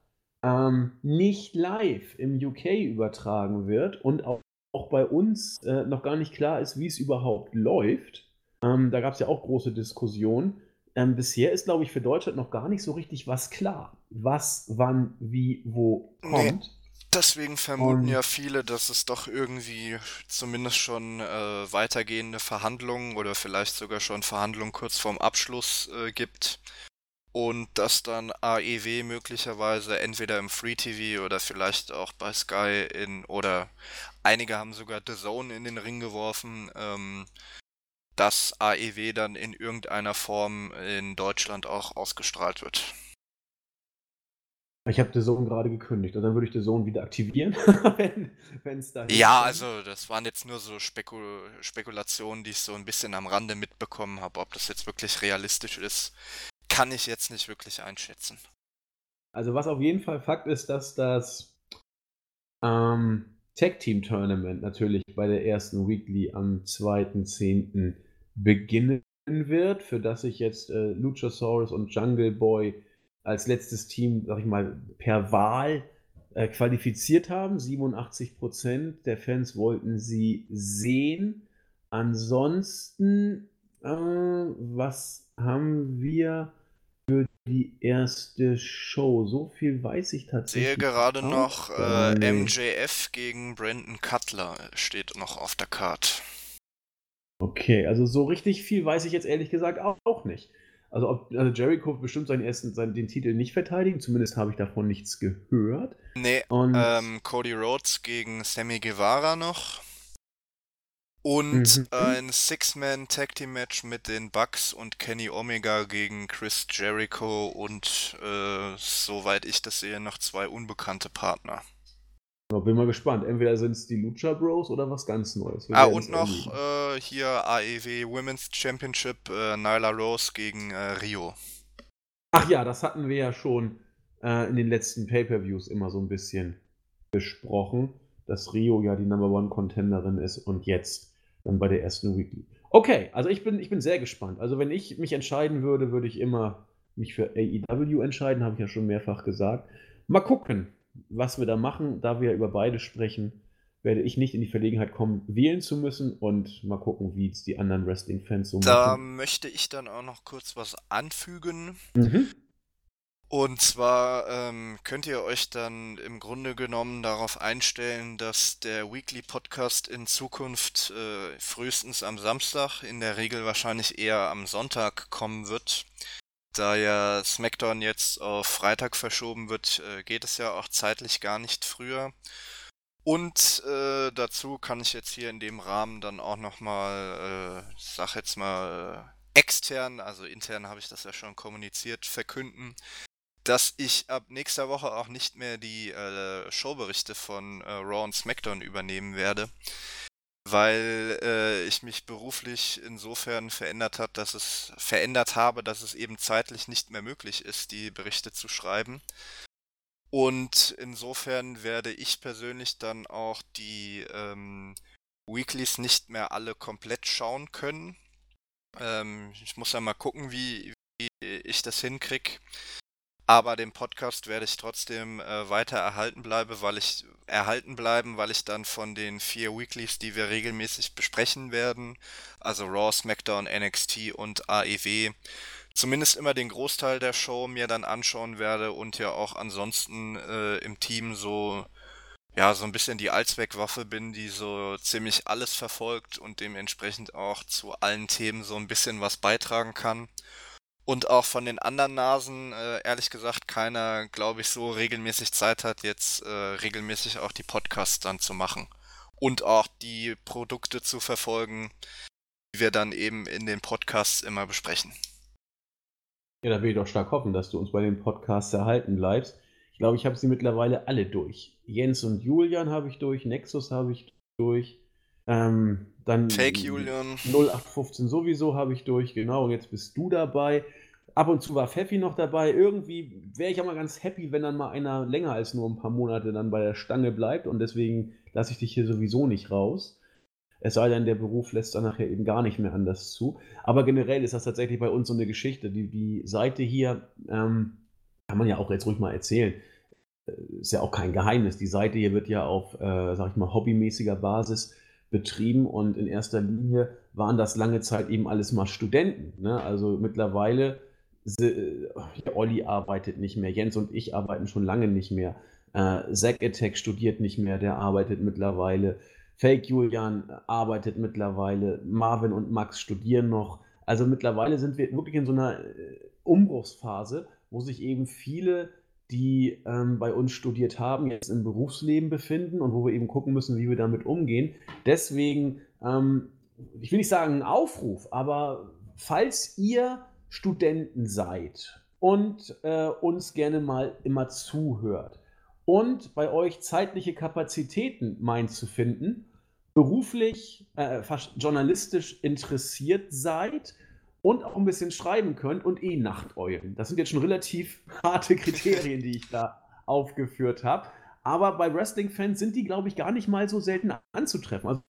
ähm, nicht live im UK übertragen wird und auch, auch bei uns äh, noch gar nicht klar ist, wie es überhaupt läuft. Ähm, da gab es ja auch große Diskussionen. Ähm, bisher ist, glaube ich, für Deutschland noch gar nicht so richtig was klar. Was, wann, wie, wo kommt. Nee.
Deswegen vermuten ja viele, dass es doch irgendwie zumindest schon äh, weitergehende Verhandlungen oder vielleicht sogar schon Verhandlungen kurz vorm Abschluss äh, gibt und dass dann AEW möglicherweise entweder im Free TV oder vielleicht auch bei Sky in oder einige haben sogar The Zone in den Ring geworfen, ähm, dass AEW dann in irgendeiner Form in Deutschland auch ausgestrahlt wird.
Ich habe The Zone gerade gekündigt und dann würde ich The Zone wieder aktivieren,
wenn es da Ja, also das waren jetzt nur so Spekul Spekulationen, die ich so ein bisschen am Rande mitbekommen habe, ob das jetzt wirklich realistisch ist kann ich jetzt nicht wirklich einschätzen.
Also was auf jeden Fall Fakt ist, dass das ähm, Tag Team Tournament natürlich bei der ersten Weekly am 2.10. beginnen wird, für das sich jetzt äh, Luchasaurus und Jungle Boy als letztes Team, sag ich mal, per Wahl äh, qualifiziert haben. 87% der Fans wollten sie sehen. Ansonsten, äh, was haben wir? Die erste Show. So viel weiß ich tatsächlich.
Sehe gerade noch äh, MJF gegen Brandon Cutler steht noch auf der Card.
Okay, also so richtig viel weiß ich jetzt ehrlich gesagt auch, auch nicht. Also, ob, also Jericho bestimmt seinen ersten, seinen, den Titel nicht verteidigen, zumindest habe ich davon nichts gehört.
Nee, Und ähm, Cody Rhodes gegen Sammy Guevara noch. Und mhm. ein Six-Man-Tag-Team-Match mit den Bucks und Kenny Omega gegen Chris Jericho und, äh, soweit ich das sehe, noch zwei unbekannte Partner.
Bin mal gespannt. Entweder sind es die Lucha Bros oder was ganz Neues.
Wir ah, und noch äh, hier AEW Women's Championship äh, Nyla Rose gegen äh, Rio.
Ach ja, das hatten wir ja schon äh, in den letzten Pay-Per-Views immer so ein bisschen besprochen, dass Rio ja die Number One Contenderin ist und jetzt dann bei der ersten Weekly. Okay, also ich bin, ich bin sehr gespannt. Also wenn ich mich entscheiden würde, würde ich immer mich für AEW entscheiden, habe ich ja schon mehrfach gesagt. Mal gucken, was wir da machen. Da wir über beide sprechen, werde ich nicht in die Verlegenheit kommen, wählen zu müssen und mal gucken, wie es die anderen Wrestling-Fans so
machen. Da möchte ich dann auch noch kurz was anfügen. Mhm. Und zwar ähm, könnt ihr euch dann im Grunde genommen darauf einstellen, dass der Weekly Podcast in Zukunft äh, frühestens am Samstag, in der Regel wahrscheinlich eher am Sonntag kommen wird. Da ja SmackDown jetzt auf Freitag verschoben wird, äh, geht es ja auch zeitlich gar nicht früher. Und äh, dazu kann ich jetzt hier in dem Rahmen dann auch nochmal, äh, sag jetzt mal, äh, extern, also intern habe ich das ja schon kommuniziert, verkünden, dass ich ab nächster Woche auch nicht mehr die äh, Showberichte von äh, Raw und SmackDown übernehmen werde, weil äh, ich mich beruflich insofern verändert hat, dass es verändert habe, dass es eben zeitlich nicht mehr möglich ist, die Berichte zu schreiben. Und insofern werde ich persönlich dann auch die ähm, Weeklies nicht mehr alle komplett schauen können. Ähm, ich muss ja mal gucken, wie, wie ich das hinkriege. Aber den Podcast werde ich trotzdem äh, weiter erhalten bleiben, weil ich erhalten bleiben, weil ich dann von den vier Weeklies, die wir regelmäßig besprechen werden, also Raw, SmackDown, NXT und AEW, zumindest immer den Großteil der Show mir dann anschauen werde und ja auch ansonsten äh, im Team so ja, so ein bisschen die Allzweckwaffe bin, die so ziemlich alles verfolgt und dementsprechend auch zu allen Themen so ein bisschen was beitragen kann. Und auch von den anderen Nasen, äh, ehrlich gesagt, keiner, glaube ich, so regelmäßig Zeit hat, jetzt äh, regelmäßig auch die Podcasts dann zu machen. Und auch die Produkte zu verfolgen, die wir dann eben in den Podcasts immer besprechen.
Ja, da will ich doch stark hoffen, dass du uns bei den Podcasts erhalten bleibst. Ich glaube, ich habe sie mittlerweile alle durch. Jens und Julian habe ich durch, Nexus habe ich durch. Ähm, dann
Fake Julian.
0815 sowieso habe ich durch, genau. Und jetzt bist du dabei. Ab und zu war Pfeffi noch dabei. Irgendwie wäre ich auch mal ganz happy, wenn dann mal einer länger als nur ein paar Monate dann bei der Stange bleibt. Und deswegen lasse ich dich hier sowieso nicht raus. Es sei denn, der Beruf lässt dann nachher eben gar nicht mehr anders zu. Aber generell ist das tatsächlich bei uns so eine Geschichte. Die, die Seite hier ähm, kann man ja auch jetzt ruhig mal erzählen. Äh, ist ja auch kein Geheimnis. Die Seite hier wird ja auf, äh, sag ich mal, hobbymäßiger Basis betrieben und in erster Linie waren das lange Zeit eben alles mal Studenten. Ne? Also mittlerweile, äh, Olli arbeitet nicht mehr, Jens und ich arbeiten schon lange nicht mehr. Äh, Zack Attack studiert nicht mehr, der arbeitet mittlerweile. Fake Julian arbeitet mittlerweile, Marvin und Max studieren noch. Also mittlerweile sind wir wirklich in so einer äh, Umbruchsphase, wo sich eben viele, die ähm, bei uns studiert haben, jetzt im Berufsleben befinden und wo wir eben gucken müssen, wie wir damit umgehen. Deswegen, ähm, ich will nicht sagen ein Aufruf, aber falls ihr Studenten seid und äh, uns gerne mal immer zuhört und bei euch zeitliche Kapazitäten meint zu finden, beruflich, äh, fast journalistisch interessiert seid und auch ein bisschen schreiben könnt und eh Nachteulen. Das sind jetzt schon relativ harte Kriterien, die ich da aufgeführt habe. Aber bei Wrestling-Fans sind die, glaube ich, gar nicht mal so selten anzutreffen. Also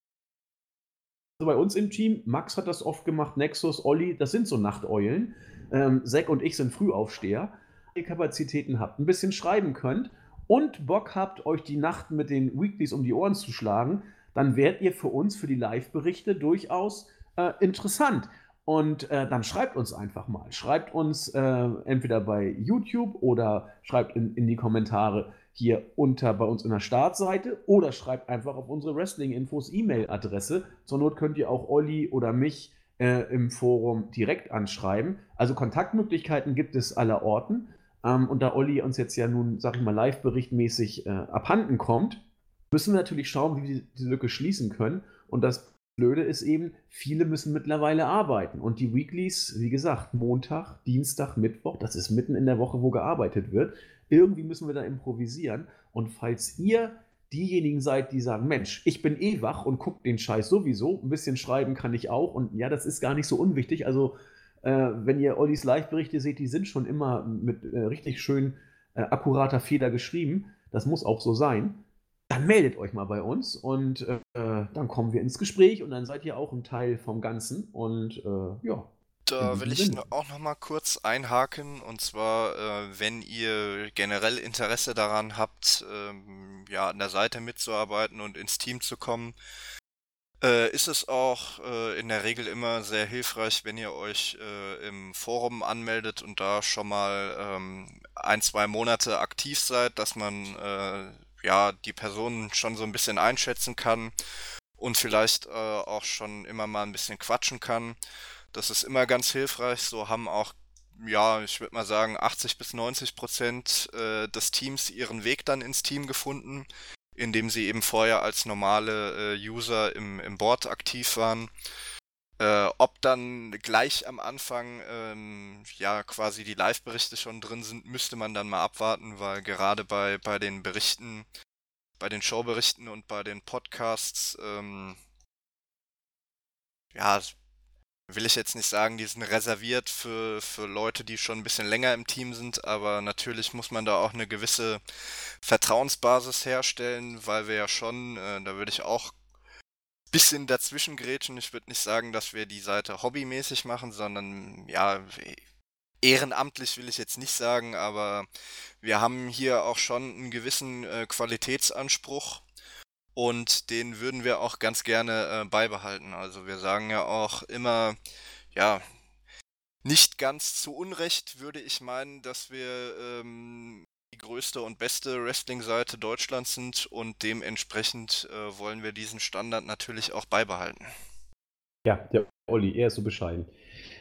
bei uns im Team, Max hat das oft gemacht, Nexus, Olli, das sind so Nachteulen. Ähm, Zack und ich sind Frühaufsteher. Ihr Kapazitäten habt, ein bisschen schreiben könnt und Bock habt, euch die Nacht mit den Weeklies um die Ohren zu schlagen, dann werdet ihr für uns, für die Live-Berichte durchaus äh, interessant. Und äh, dann schreibt uns einfach mal. Schreibt uns äh, entweder bei YouTube oder schreibt in, in, die Kommentare hier unter bei uns in der Startseite oder schreibt einfach auf unsere Wrestling-Infos E-Mail-Adresse. Zur Not könnt ihr auch Olli oder mich äh, im Forum direkt anschreiben. Also Kontaktmöglichkeiten gibt es aller Orten. Ähm, und da Olli uns jetzt ja nun, sag ich mal, live-berichtmäßig äh, abhanden kommt, müssen wir natürlich schauen, wie wir diese Lücke schließen können. Und das Blöde ist eben, viele müssen mittlerweile arbeiten. Und die Weeklies, wie gesagt, Montag, Dienstag, Mittwoch, das ist mitten in der Woche, wo gearbeitet wird. Irgendwie müssen wir da improvisieren. Und falls ihr diejenigen seid, die sagen, Mensch, ich bin eh wach und guckt den Scheiß sowieso, ein bisschen schreiben kann ich auch. Und ja, das ist gar nicht so unwichtig. Also, äh, wenn ihr Ollis Live-Berichte seht, die sind schon immer mit äh, richtig schön äh, akkurater Feder geschrieben. Das muss auch so sein dann meldet euch mal bei uns und äh, dann kommen wir ins Gespräch und dann seid ihr auch ein Teil vom Ganzen und äh, ja.
Da will ich auch noch mal kurz einhaken und zwar, äh, wenn ihr generell Interesse daran habt, ähm, ja an der Seite mitzuarbeiten und ins Team zu kommen, äh, ist es auch äh, in der Regel immer sehr hilfreich, wenn ihr euch äh, im Forum anmeldet und da schon mal ähm, ein, zwei Monate aktiv seid, dass man ja, die Person schon so ein bisschen einschätzen kann und vielleicht äh, auch schon immer mal ein bisschen quatschen kann. Das ist immer ganz hilfreich. So haben auch, ja, ich würde mal sagen, 80 bis 90 Prozent äh, des Teams ihren Weg dann ins Team gefunden, indem sie eben vorher als normale äh, User im, im Board aktiv waren. Äh, ob dann gleich am Anfang ähm, ja quasi die Live-Berichte schon drin sind, müsste man dann mal abwarten, weil gerade bei, bei den Berichten, bei den Showberichten und bei den Podcasts, ähm, ja, will ich jetzt nicht sagen, die sind reserviert für, für Leute, die schon ein bisschen länger im Team sind, aber natürlich muss man da auch eine gewisse Vertrauensbasis herstellen, weil wir ja schon, äh, da würde ich auch bisschen dazwischen grätschen. Ich würde nicht sagen, dass wir die Seite hobbymäßig machen, sondern ja, ehrenamtlich will ich jetzt nicht sagen, aber wir haben hier auch schon einen gewissen äh, Qualitätsanspruch und den würden wir auch ganz gerne äh, beibehalten. Also wir sagen ja auch immer, ja, nicht ganz zu Unrecht würde ich meinen, dass wir ähm, die größte und beste Wrestling-Seite Deutschlands sind und dementsprechend äh, wollen wir diesen Standard natürlich auch beibehalten.
Ja, der Olli, er ist so bescheiden.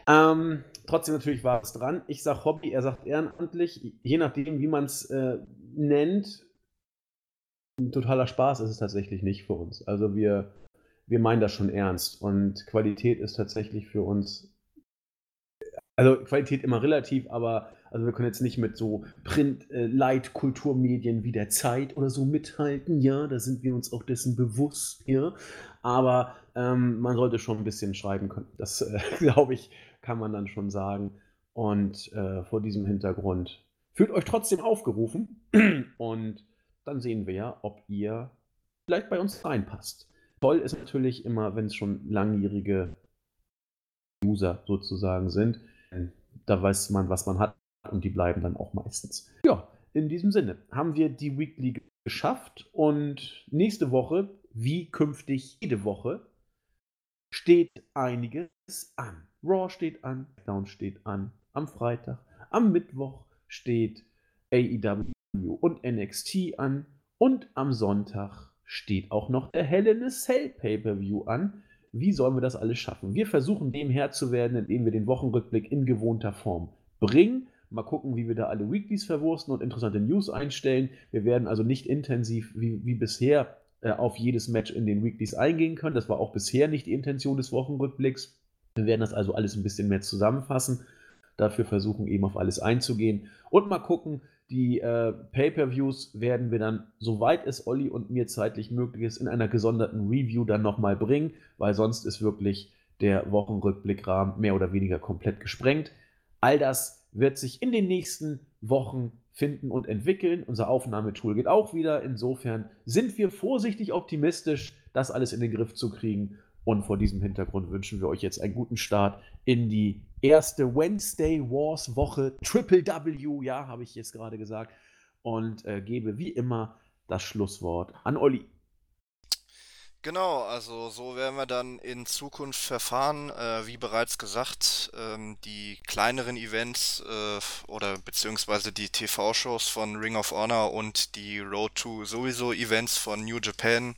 Ähm, trotzdem natürlich war es dran. Ich sage Hobby, er sagt ehrenamtlich. Je nachdem, wie man es äh, nennt, ein totaler Spaß ist es tatsächlich nicht für uns. Also wir, wir meinen das schon ernst. Und Qualität ist tatsächlich für uns, also Qualität immer relativ, aber also wir können jetzt nicht mit so Print-Light-Kulturmedien äh, wie der Zeit oder so mithalten. Ja, da sind wir uns auch dessen bewusst. Ja, aber ähm, man sollte schon ein bisschen schreiben können. Das, äh, glaube ich, kann man dann schon sagen. Und äh, vor diesem Hintergrund fühlt euch trotzdem aufgerufen und dann sehen wir ja, ob ihr vielleicht bei uns reinpasst. Toll ist natürlich immer, wenn es schon langjährige User sozusagen sind. Da weiß man, was man hat und die bleiben dann auch meistens. Ja, in diesem Sinne haben wir die Weekly geschafft und nächste Woche, wie künftig jede Woche, steht einiges an. Raw steht an, Down steht an, am Freitag, am Mittwoch steht AEW und NXT an und am Sonntag steht auch noch der Hell in a Cell Pay-Per-View an. Wie sollen wir das alles schaffen? Wir versuchen dem Herr zu werden, indem wir den Wochenrückblick in gewohnter Form bringen. Mal gucken, wie wir da alle Weeklies verwursten und interessante News einstellen. Wir werden also nicht intensiv wie, wie bisher äh, auf jedes Match in den Weeklies eingehen können. Das war auch bisher nicht die Intention des Wochenrückblicks. Wir werden das also alles ein bisschen mehr zusammenfassen. Dafür versuchen eben auf alles einzugehen und mal gucken. Die äh, Pay-per-Views werden wir dann, soweit es Olli und mir zeitlich möglich ist, in einer gesonderten Review dann nochmal bringen, weil sonst ist wirklich der Wochenrückblickrahmen mehr oder weniger komplett gesprengt. All das wird sich in den nächsten Wochen finden und entwickeln. Unser Aufnahmetool geht auch wieder. Insofern sind wir vorsichtig optimistisch, das alles in den Griff zu kriegen. Und vor diesem Hintergrund wünschen wir euch jetzt einen guten Start in die erste Wednesday Wars Woche. Triple W, ja, habe ich jetzt gerade gesagt. Und äh, gebe wie immer das Schlusswort an Olli.
Genau, also so werden wir dann in Zukunft verfahren. Äh, wie bereits gesagt, ähm, die kleineren Events äh, oder beziehungsweise die TV-Shows von Ring of Honor und die Road to sowieso Events von New Japan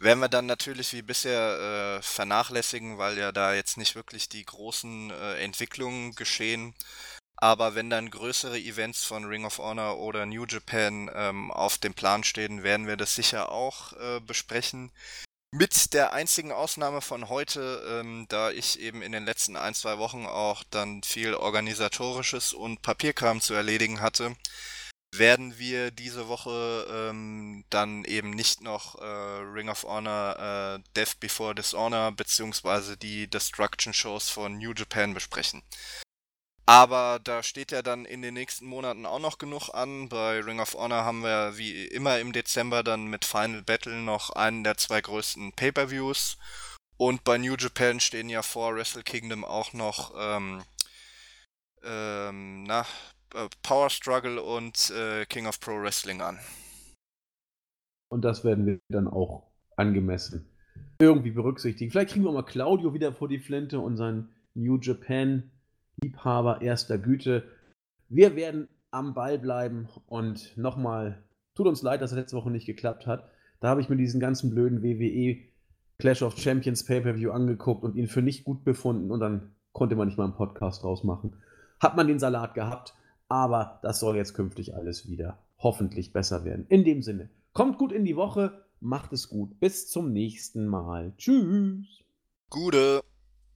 werden wir dann natürlich wie bisher äh, vernachlässigen, weil ja da jetzt nicht wirklich die großen äh, Entwicklungen geschehen. Aber wenn dann größere Events von Ring of Honor oder New Japan ähm, auf dem Plan stehen, werden wir das sicher auch äh, besprechen. Mit der einzigen Ausnahme von heute, ähm, da ich eben in den letzten ein, zwei Wochen auch dann viel organisatorisches und Papierkram zu erledigen hatte, werden wir diese Woche ähm, dann eben nicht noch äh, Ring of Honor äh, Death Before Dishonor beziehungsweise die Destruction Shows von New Japan besprechen. Aber da steht ja dann in den nächsten Monaten auch noch genug an. Bei Ring of Honor haben wir wie immer im Dezember dann mit Final Battle noch einen der zwei größten Pay-per-Views. Und bei New Japan stehen ja vor Wrestle Kingdom auch noch ähm, ähm, na, äh, Power Struggle und äh, King of Pro Wrestling an.
Und das werden wir dann auch angemessen irgendwie berücksichtigen. Vielleicht kriegen wir mal Claudio wieder vor die Flinte und seinen New Japan Liebhaber erster Güte. Wir werden am Ball bleiben und nochmal, tut uns leid, dass es letzte Woche nicht geklappt hat. Da habe ich mir diesen ganzen blöden WWE Clash of Champions Pay-Per-View angeguckt und ihn für nicht gut befunden und dann konnte man nicht mal einen Podcast draus machen. Hat man den Salat gehabt, aber das soll jetzt künftig alles wieder hoffentlich besser werden. In dem Sinne, kommt gut in die Woche, macht es gut. Bis zum nächsten Mal. Tschüss.
Gute.